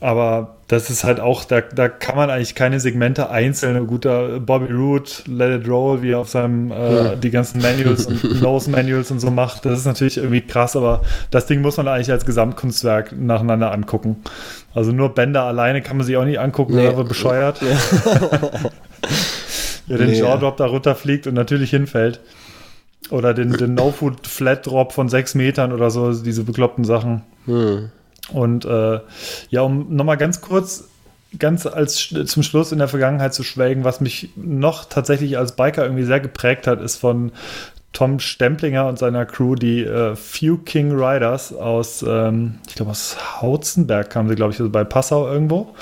Aber das ist halt auch, da, da kann man eigentlich keine Segmente einzeln. Guter Bobby Root, Let It Roll, wie er auf seinem äh, die ganzen Manuals und Nose Manuals und so macht. Das ist natürlich irgendwie krass, aber das Ding muss man eigentlich als Gesamtkunstwerk nacheinander angucken. Also nur Bänder alleine kann man sich auch nicht angucken, nee. aber bescheuert. Ja, ja den nee. Jaw Drop da runterfliegt und natürlich hinfällt. Oder den, den No-Food Flat Drop von sechs Metern oder so, diese bekloppten Sachen. Hm. Und äh, ja, um nochmal ganz kurz, ganz als zum Schluss in der Vergangenheit zu schwelgen, was mich noch tatsächlich als Biker irgendwie sehr geprägt hat, ist von Tom Stemplinger und seiner Crew, die äh, Few King Riders aus, ähm, ich glaube aus Hautzenberg kamen sie, glaube ich, also bei Passau irgendwo.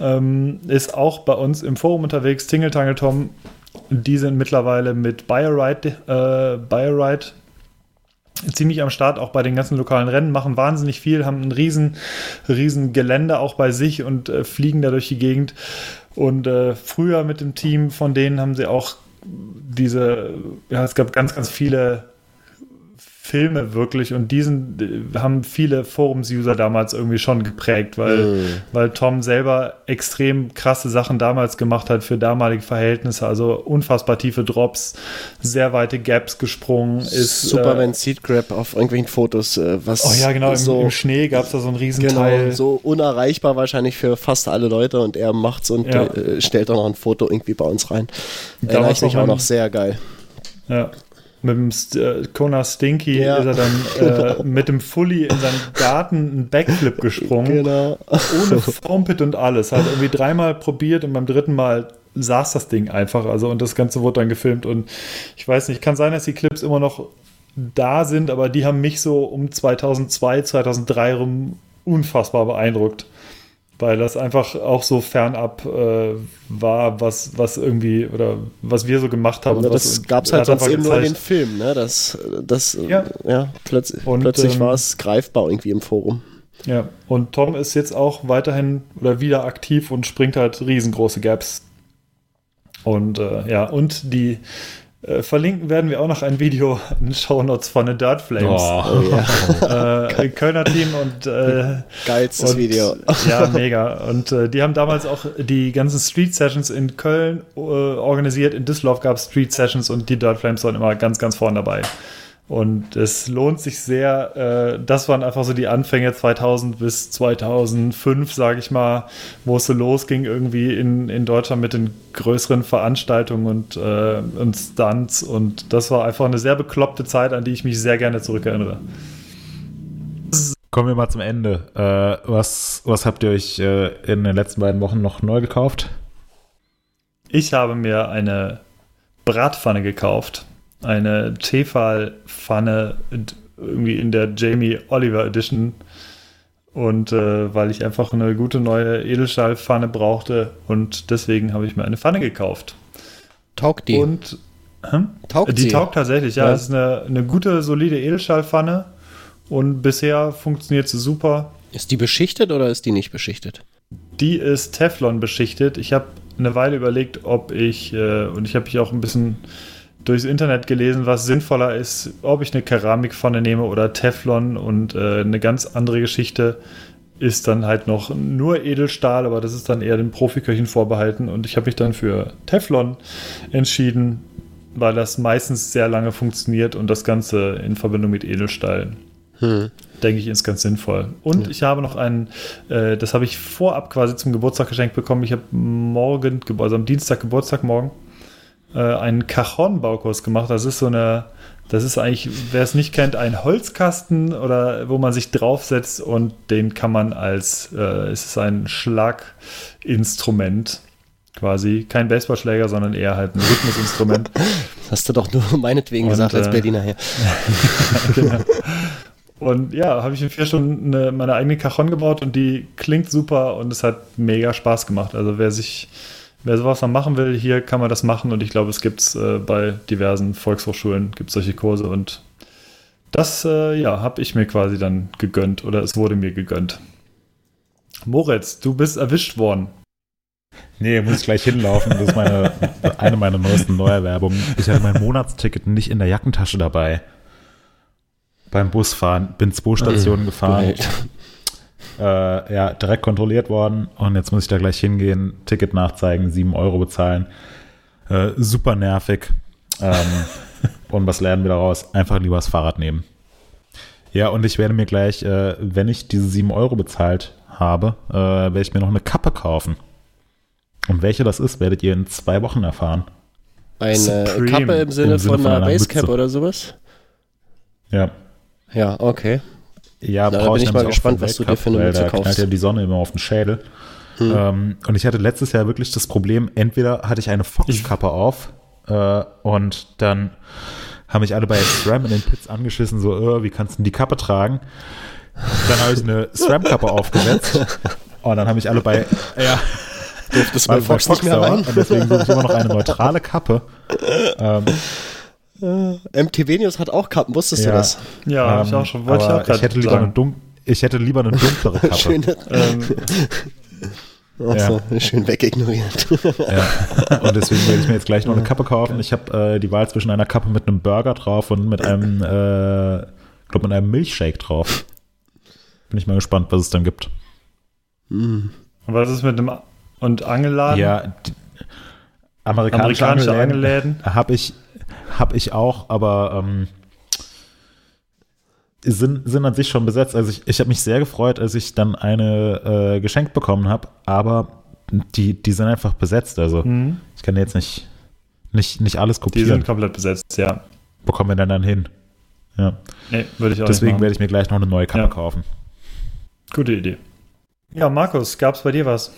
Ähm, ist auch bei uns im Forum unterwegs, Tingle Tangle Tom. Die sind mittlerweile mit Bioride, äh, Bioride ziemlich am Start, auch bei den ganzen lokalen Rennen, machen wahnsinnig viel, haben ein riesen, riesen Gelände auch bei sich und äh, fliegen da durch die Gegend. Und äh, früher mit dem Team von denen haben sie auch diese, ja, es gab ganz, ganz viele Filme wirklich und diesen haben viele Forums-User damals irgendwie schon geprägt, weil, mm. weil Tom selber extrem krasse Sachen damals gemacht hat für damalige Verhältnisse, also unfassbar tiefe Drops, sehr weite Gaps gesprungen ist. Superman äh, Seed Grab auf irgendwelchen Fotos, äh, was. Oh ja, genau, so, im, im Schnee gab es da so einen riesen genau, Teil. so unerreichbar wahrscheinlich für fast alle Leute und er macht's und ja. äh, stellt auch noch ein Foto irgendwie bei uns rein. Erinnere ich mich auch noch sehr geil. Ja, mit dem St äh, Kona Stinky ja. ist er dann äh, mit dem Fully in seinen Garten einen Backflip gesprungen. Genau. Ohne Foampit und alles. Hat irgendwie dreimal probiert und beim dritten Mal saß das Ding einfach. Also und das Ganze wurde dann gefilmt. Und ich weiß nicht, kann sein, dass die Clips immer noch da sind, aber die haben mich so um 2002, 2003 rum unfassbar beeindruckt weil das einfach auch so fernab äh, war, was, was irgendwie oder was wir so gemacht haben. Ja, das gab es halt sonst eben nur in den Filmen, ne? Das, das ja, ja plötz und, plötzlich ähm, war es greifbar irgendwie im Forum. Ja, und Tom ist jetzt auch weiterhin oder wieder aktiv und springt halt riesengroße Gaps. Und äh, ja, und die äh, verlinken werden wir auch noch ein Video in den Show Notes von The Dirt Flames. Oh. Oh, ja. äh, Kölner Team und äh, geilstes und, Video. ja, mega. Und äh, die haben damals auch die ganzen Street Sessions in Köln äh, organisiert. In Düsseldorf gab es Street Sessions und die Dirt Flames waren immer ganz, ganz vorne dabei. Und es lohnt sich sehr. Äh, das waren einfach so die Anfänge 2000 bis 2005, sage ich mal, wo es so losging irgendwie in, in Deutschland mit den größeren Veranstaltungen und, äh, und Stunts. Und das war einfach eine sehr bekloppte Zeit, an die ich mich sehr gerne zurückerinnere. Kommen wir mal zum Ende. Äh, was, was habt ihr euch äh, in den letzten beiden Wochen noch neu gekauft? Ich habe mir eine Bratpfanne gekauft eine Tefal-Pfanne irgendwie in der Jamie Oliver Edition. Und äh, weil ich einfach eine gute neue Edelstahlpfanne brauchte und deswegen habe ich mir eine Pfanne gekauft. Taugt die? Und hm? taugt die sie? taugt tatsächlich, ja. Es ist eine, eine gute, solide Edelstahlpfanne und bisher funktioniert sie super. Ist die beschichtet oder ist die nicht beschichtet? Die ist Teflon beschichtet. Ich habe eine Weile überlegt, ob ich, äh, und ich habe mich auch ein bisschen durchs Internet gelesen, was sinnvoller ist, ob ich eine Keramikpfanne nehme oder Teflon und äh, eine ganz andere Geschichte ist dann halt noch nur Edelstahl, aber das ist dann eher den Profiköchen vorbehalten und ich habe mich dann für Teflon entschieden, weil das meistens sehr lange funktioniert und das Ganze in Verbindung mit Edelstahl. Hm. Denke ich, ist ganz sinnvoll. Und ja. ich habe noch einen, äh, das habe ich vorab quasi zum Geburtstag geschenkt bekommen. Ich habe morgen, also am Dienstag Geburtstag morgen, äh, einen Cajon-Baukurs gemacht. Das ist so eine, das ist eigentlich, wer es nicht kennt, ein Holzkasten oder wo man sich draufsetzt und den kann man als, äh, es ist ein Schlaginstrument quasi. Kein Baseballschläger, sondern eher halt ein Rhythmusinstrument. Hast du doch nur meinetwegen und, gesagt als äh, Berliner her. genau. Und ja, habe ich in vier Stunden eine, meine eigene Cajon gebaut und die klingt super und es hat mega Spaß gemacht. Also wer sich wer sowas mal machen will, hier kann man das machen und ich glaube, es gibt es äh, bei diversen Volkshochschulen, gibt solche Kurse und das, äh, ja, habe ich mir quasi dann gegönnt oder es wurde mir gegönnt. Moritz, du bist erwischt worden. Nee, muss ich gleich hinlaufen. Das ist meine, eine meiner neuesten Neuerwerbungen. Ich hatte mein Monatsticket nicht in der Jackentasche dabei. Beim Busfahren. Bin zwei Stationen gefahren. Äh, ja, direkt kontrolliert worden. Und jetzt muss ich da gleich hingehen, Ticket nachzeigen, 7 Euro bezahlen. Äh, super nervig. Ähm, und was lernen wir daraus? Einfach lieber das Fahrrad nehmen. Ja, und ich werde mir gleich, äh, wenn ich diese 7 Euro bezahlt habe, äh, werde ich mir noch eine Kappe kaufen. Und welche das ist, werdet ihr in zwei Wochen erfahren. Eine Supreme. Kappe im Sinne, Im Sinne von von einer einer Basecap Mütze. oder sowas? Ja. Ja, okay. Ja, Na, da bin ich nämlich mal gespannt, was du dir für eine Mütze da kaufst. knallt ja die Sonne immer auf den Schädel. Hm. Ähm, und ich hatte letztes Jahr wirklich das Problem, entweder hatte ich eine Foxkappe auf äh, und dann haben mich alle bei SRAM in den Pits angeschissen, so, äh, wie kannst du denn die Kappe tragen? Dann habe ich eine SRAM-Kappe aufgesetzt und dann haben mich alle bei, ja, Durftest bei bei Fox nicht mehr rein? und deswegen suche ich immer noch eine neutrale Kappe. Ähm, MTV News hat auch Kappen, wusstest du Ja. das? Ja, hab ich ähm, auch schon. Wollte ich aber auch gerade hätte lieber eine sagen. dun ich hätte lieber eine dunklere Kappe. Schön, Ähm, achso, schön wegignoriert. Ja. Und deswegen werde ich mir jetzt gleich noch eine Kappe kaufen. Ich habe äh, die Wahl zwischen einer Kappe mit einem Burger drauf und mit einem, äh, glaube mit einem Milchshake drauf. Bin ich mal gespannt, was es dann gibt. und was ist mit dem A- und Angelladen? Ja, die, amerikanische, Amerikanische Angeläden Angeläden? habe ich, hab ich auch, aber ähm, sind, sind an sich schon besetzt. Also ich, ich habe mich sehr gefreut, als ich dann eine äh, geschenkt bekommen habe, aber die, die sind einfach besetzt. Also Mhm. ich kann jetzt nicht, nicht, nicht alles Die kopieren. sind komplett besetzt, ja. bekommen wir dann, dann hin. Ja. Nee, würde ich auch Deswegen werde ich mir gleich noch eine neue Kappe Ja. kaufen. Gute Idee. Ja, Markus, gab's bei dir was?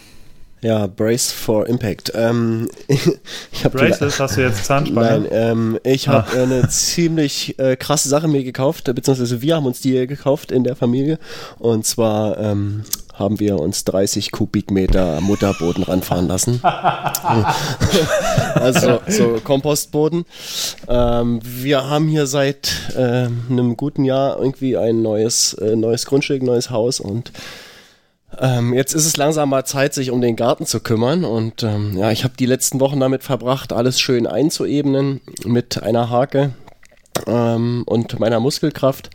Ja, Brace for Impact. Ähm, ich habe Braces, hast du jetzt Zahnspange? Nein, ähm, ich habe Ah. eine ziemlich äh, krasse Sache mir gekauft, äh, beziehungsweise wir haben uns die gekauft in der Familie. Und zwar ähm, haben wir uns 30 Kubikmeter Mutterboden ranfahren lassen. also so Kompostboden. Ähm, wir haben hier seit äh, einem guten Jahr irgendwie ein neues, äh, neues Grundstück, neues Haus und ähm, jetzt ist es langsam mal Zeit, sich um den Garten zu kümmern. Und ähm, ja, ich habe die letzten Wochen damit verbracht, alles schön einzuebnen mit einer Hake ähm, und meiner Muskelkraft.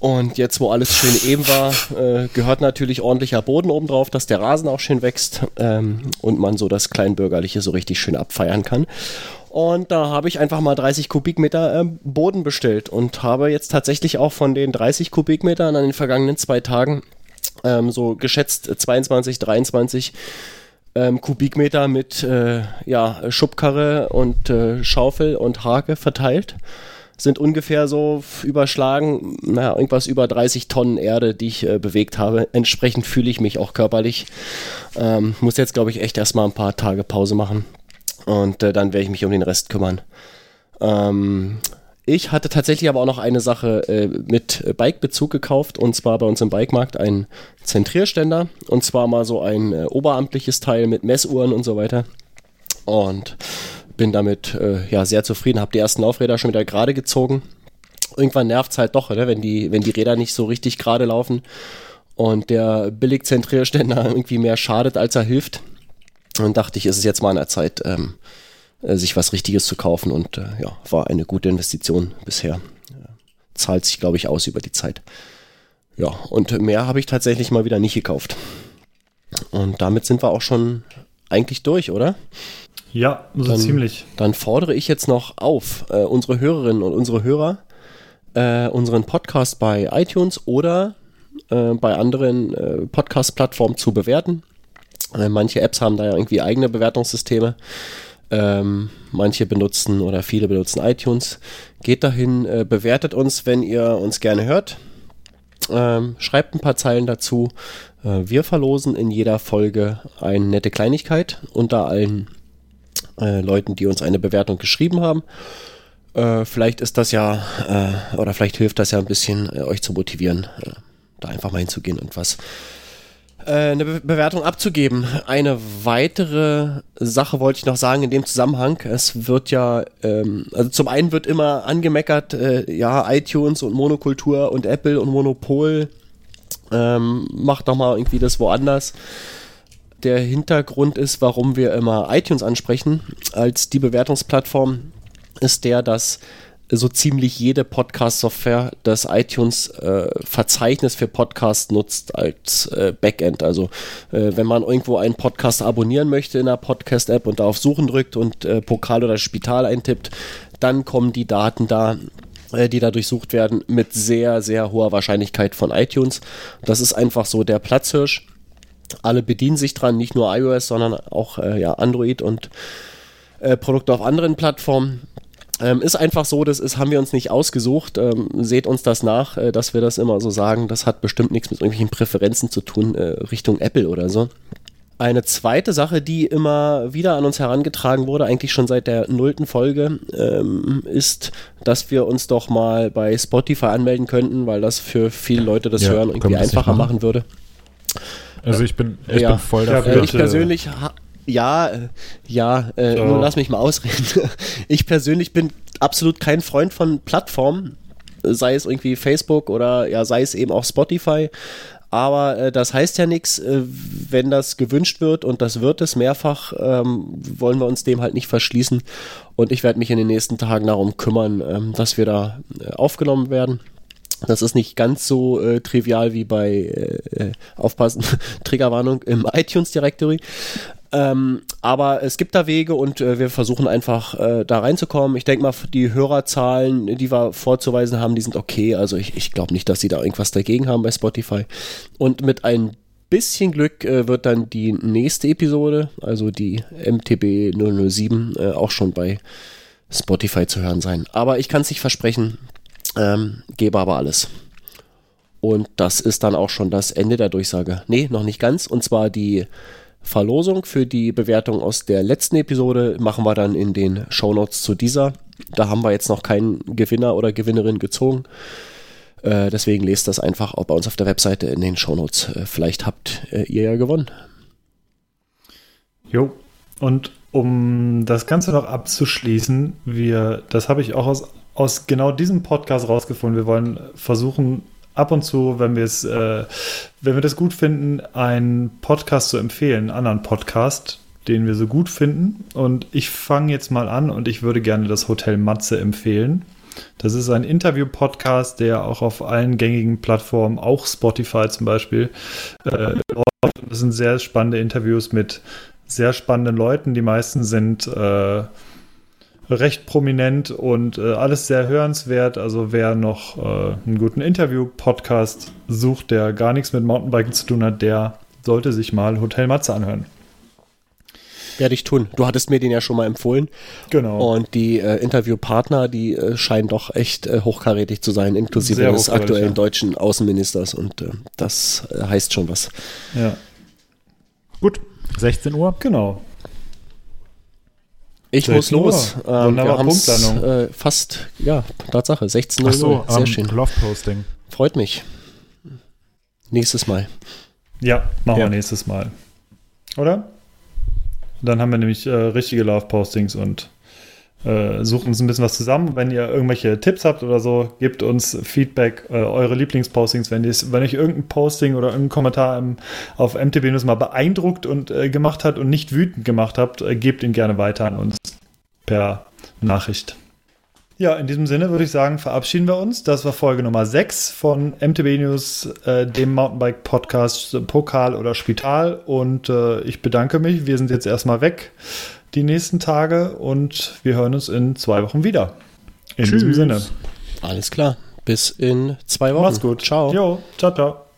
Und jetzt, wo alles schön eben war, äh, gehört natürlich ordentlicher Boden oben drauf, dass der Rasen auch schön wächst ähm, und man so das Kleinbürgerliche so richtig schön abfeiern kann. Und da habe ich einfach mal 30 Kubikmeter ähm, Boden bestellt und habe jetzt tatsächlich auch von den 30 Kubikmetern an den vergangenen zwei Tagen ähm, so geschätzt 22, 23 ähm, Kubikmeter mit äh, ja, Schubkarre und äh, Schaufel und Hake verteilt. Sind ungefähr so überschlagen, naja, irgendwas über 30 Tonnen Erde, die ich äh, bewegt habe. Entsprechend fühle ich mich auch körperlich. Ähm, muss jetzt, glaube ich, echt erstmal ein paar Tage Pause machen. Und äh, dann werde ich mich um den Rest kümmern. Ähm, ich hatte tatsächlich aber auch noch eine Sache äh, mit Bike-Bezug gekauft und zwar bei uns im Bikemarkt ein Zentrierständer und zwar mal so ein äh, oberamtliches Teil mit Messuhren und so weiter. Und bin damit äh, ja sehr zufrieden, habe die ersten Laufräder schon wieder gerade gezogen. Irgendwann nervt es halt doch, oder? Wenn, die, wenn die Räder nicht so richtig gerade laufen und der Billig-Zentrierständer irgendwie mehr schadet, als er hilft. Und dachte ich, ist es jetzt mal an der Zeit, ähm, äh, sich was Richtiges zu kaufen und äh, ja, war eine gute Investition bisher. Äh, zahlt sich, glaube ich, aus über die Zeit. Ja, und mehr habe ich tatsächlich mal wieder nicht gekauft. Und damit sind wir auch schon eigentlich durch, oder? Ja, so Dann- ziemlich. Dann fordere ich jetzt noch auf, äh, unsere Hörerinnen und unsere Hörer, äh, unseren Podcast bei iTunes oder äh, bei anderen äh, Podcast-Plattformen zu bewerten. Äh, manche Apps haben da ja irgendwie eigene Bewertungssysteme. Ähm, manche benutzen oder viele benutzen iTunes. Geht dahin, äh, bewertet uns, wenn ihr uns gerne hört. Ähm, schreibt ein paar Zeilen dazu. Äh, wir verlosen in jeder Folge eine nette Kleinigkeit unter allen äh, Leuten, die uns eine Bewertung geschrieben haben. Äh, vielleicht ist das ja, äh, oder vielleicht hilft das ja ein bisschen, äh, euch zu motivieren, da einfach mal hinzugehen und was eine Be Bewertung abzugeben. Eine weitere Sache wollte ich noch sagen in dem Zusammenhang. Es wird ja, ähm, also zum einen wird immer angemeckert, äh, ja, iTunes und Monokultur und Apple und Monopol, ähm, macht doch mal irgendwie das woanders. der Hintergrund ist, warum wir immer iTunes ansprechen als die Bewertungsplattform, ist der, dass so ziemlich jede Podcast-Software das iTunes-Verzeichnis äh, für Podcasts nutzt als äh, Backend. Also äh, wenn man irgendwo einen Podcast abonnieren möchte in einer Podcast-App und da auf Suchen drückt und äh, Pokal oder Spital eintippt, dann kommen die Daten da äh, die da durchsucht werden, mit sehr, sehr hoher Wahrscheinlichkeit von iTunes. Das ist einfach so der Platzhirsch. Alle bedienen sich dran, nicht nur iOS, sondern auch äh, ja, Android und Produkte auf anderen Plattformen. Ähm, ist einfach so, das ist, haben wir uns nicht ausgesucht. Ähm, seht uns das nach, äh, dass wir das immer so sagen. Das hat bestimmt nichts mit irgendwelchen Präferenzen zu tun, äh, Richtung Apple oder so. Eine zweite Sache, die immer wieder an uns herangetragen wurde, eigentlich schon seit der nullten Folge, ähm, ist, dass wir uns doch mal bei Spotify anmelden könnten, weil das für viele Leute das Ja, Hören irgendwie einfacher machen? machen würde. Also ich bin, ich Ja. bin voll Ja, dafür. Äh, ich persönlich, ha- ja, äh, ja, äh, So. nur lass mich mal ausreden. Ich persönlich bin absolut kein Freund von Plattformen, sei es irgendwie Facebook oder ja, sei es eben auch Spotify. Aber äh, das heißt ja nichts, äh, wenn das gewünscht wird und das wird es mehrfach, ähm, wollen wir uns dem halt nicht verschließen. Und ich werde mich in den nächsten Tagen darum kümmern, ähm, dass wir da äh, aufgenommen werden. Das ist nicht ganz so äh, trivial wie bei äh, äh, Aufpassen, Triggerwarnung im iTunes Directory. Ähm, aber es gibt da Wege und äh, wir versuchen einfach äh, da reinzukommen. Ich denke mal, die Hörerzahlen, die wir vorzuweisen haben, die sind okay. Also ich, ich glaube nicht, dass sie da irgendwas dagegen haben bei Spotify. Und mit ein bisschen Glück äh, wird dann die nächste Episode, also die MTB 007, äh, auch schon bei Spotify zu hören sein. Aber ich kann es nicht versprechen, ähm, gebe aber alles. Und das ist dann auch schon das Ende der Durchsage. Nee, noch nicht ganz. Und zwar die Verlosung für die Bewertung aus der letzten Episode machen wir dann in den Shownotes zu dieser. Da haben wir jetzt noch keinen Gewinner oder Gewinnerin gezogen. Äh, deswegen lest das einfach auch bei uns auf der Webseite in den Shownotes. Äh, vielleicht habt äh, ihr ja gewonnen. Jo. Und um das Ganze noch abzuschließen, wir, das habe ich auch aus, aus genau diesem Podcast rausgefunden. Wir wollen versuchen, ab und zu, wenn wir es, äh, wenn wir das gut finden, einen Podcast zu empfehlen, einen anderen Podcast, den wir so gut finden. Und ich fange jetzt mal an und ich würde gerne das Hotel Matze empfehlen. Das ist ein Interview-Podcast, der auch auf allen gängigen Plattformen, auch Spotify zum Beispiel, äh. Das sind sehr spannende Interviews mit sehr spannenden Leuten. Die meisten sind äh, recht prominent und äh, alles sehr hörenswert. Also wer noch äh, einen guten Interview-Podcast sucht, der gar nichts mit Mountainbiken zu tun hat, der sollte sich mal Hotel Matze anhören. Werde ich tun. Du hattest mir den ja schon mal empfohlen. Genau. Und die äh, Interviewpartner, die äh, scheinen doch echt äh, hochkarätig zu sein, inklusive Sehr des aktuellen ja. deutschen Außenministers. Und äh, das äh, heißt schon was. ja, Gut, 16 Uhr. genau. Ich 16 muss los. Ähm, wir haben äh, fast, ja, Tatsache, 16 Uhr. So, Sehr ähm, schön. Love-Posting. Freut mich. Nächstes Mal. Ja, machen Ja. wir nächstes Mal. Oder? Dann haben wir nämlich äh, richtige Love-Postings und äh, suchen uns ein bisschen was zusammen. Wenn ihr irgendwelche Tipps habt oder so, gebt uns Feedback, äh, eure Lieblingspostings. Wenn, wenn euch irgendein Posting oder irgendein Kommentar im, auf MTB News mal beeindruckt und äh, gemacht hat und nicht wütend gemacht habt, äh, gebt ihn gerne weiter an uns per Nachricht. Ja, in diesem Sinne würde ich sagen, verabschieden wir uns. Das war Folge Nummer 6 von MTB News, äh, dem Mountainbike-Podcast äh, Pokal oder Spital. Und äh, ich bedanke mich. Wir sind jetzt erstmal weg die nächsten Tage und wir hören uns in zwei Wochen wieder. In diesem Tschüss. Sinne. Alles klar. Bis in zwei Wochen. Macht's gut. Ciao. Jo, ciao, ciao.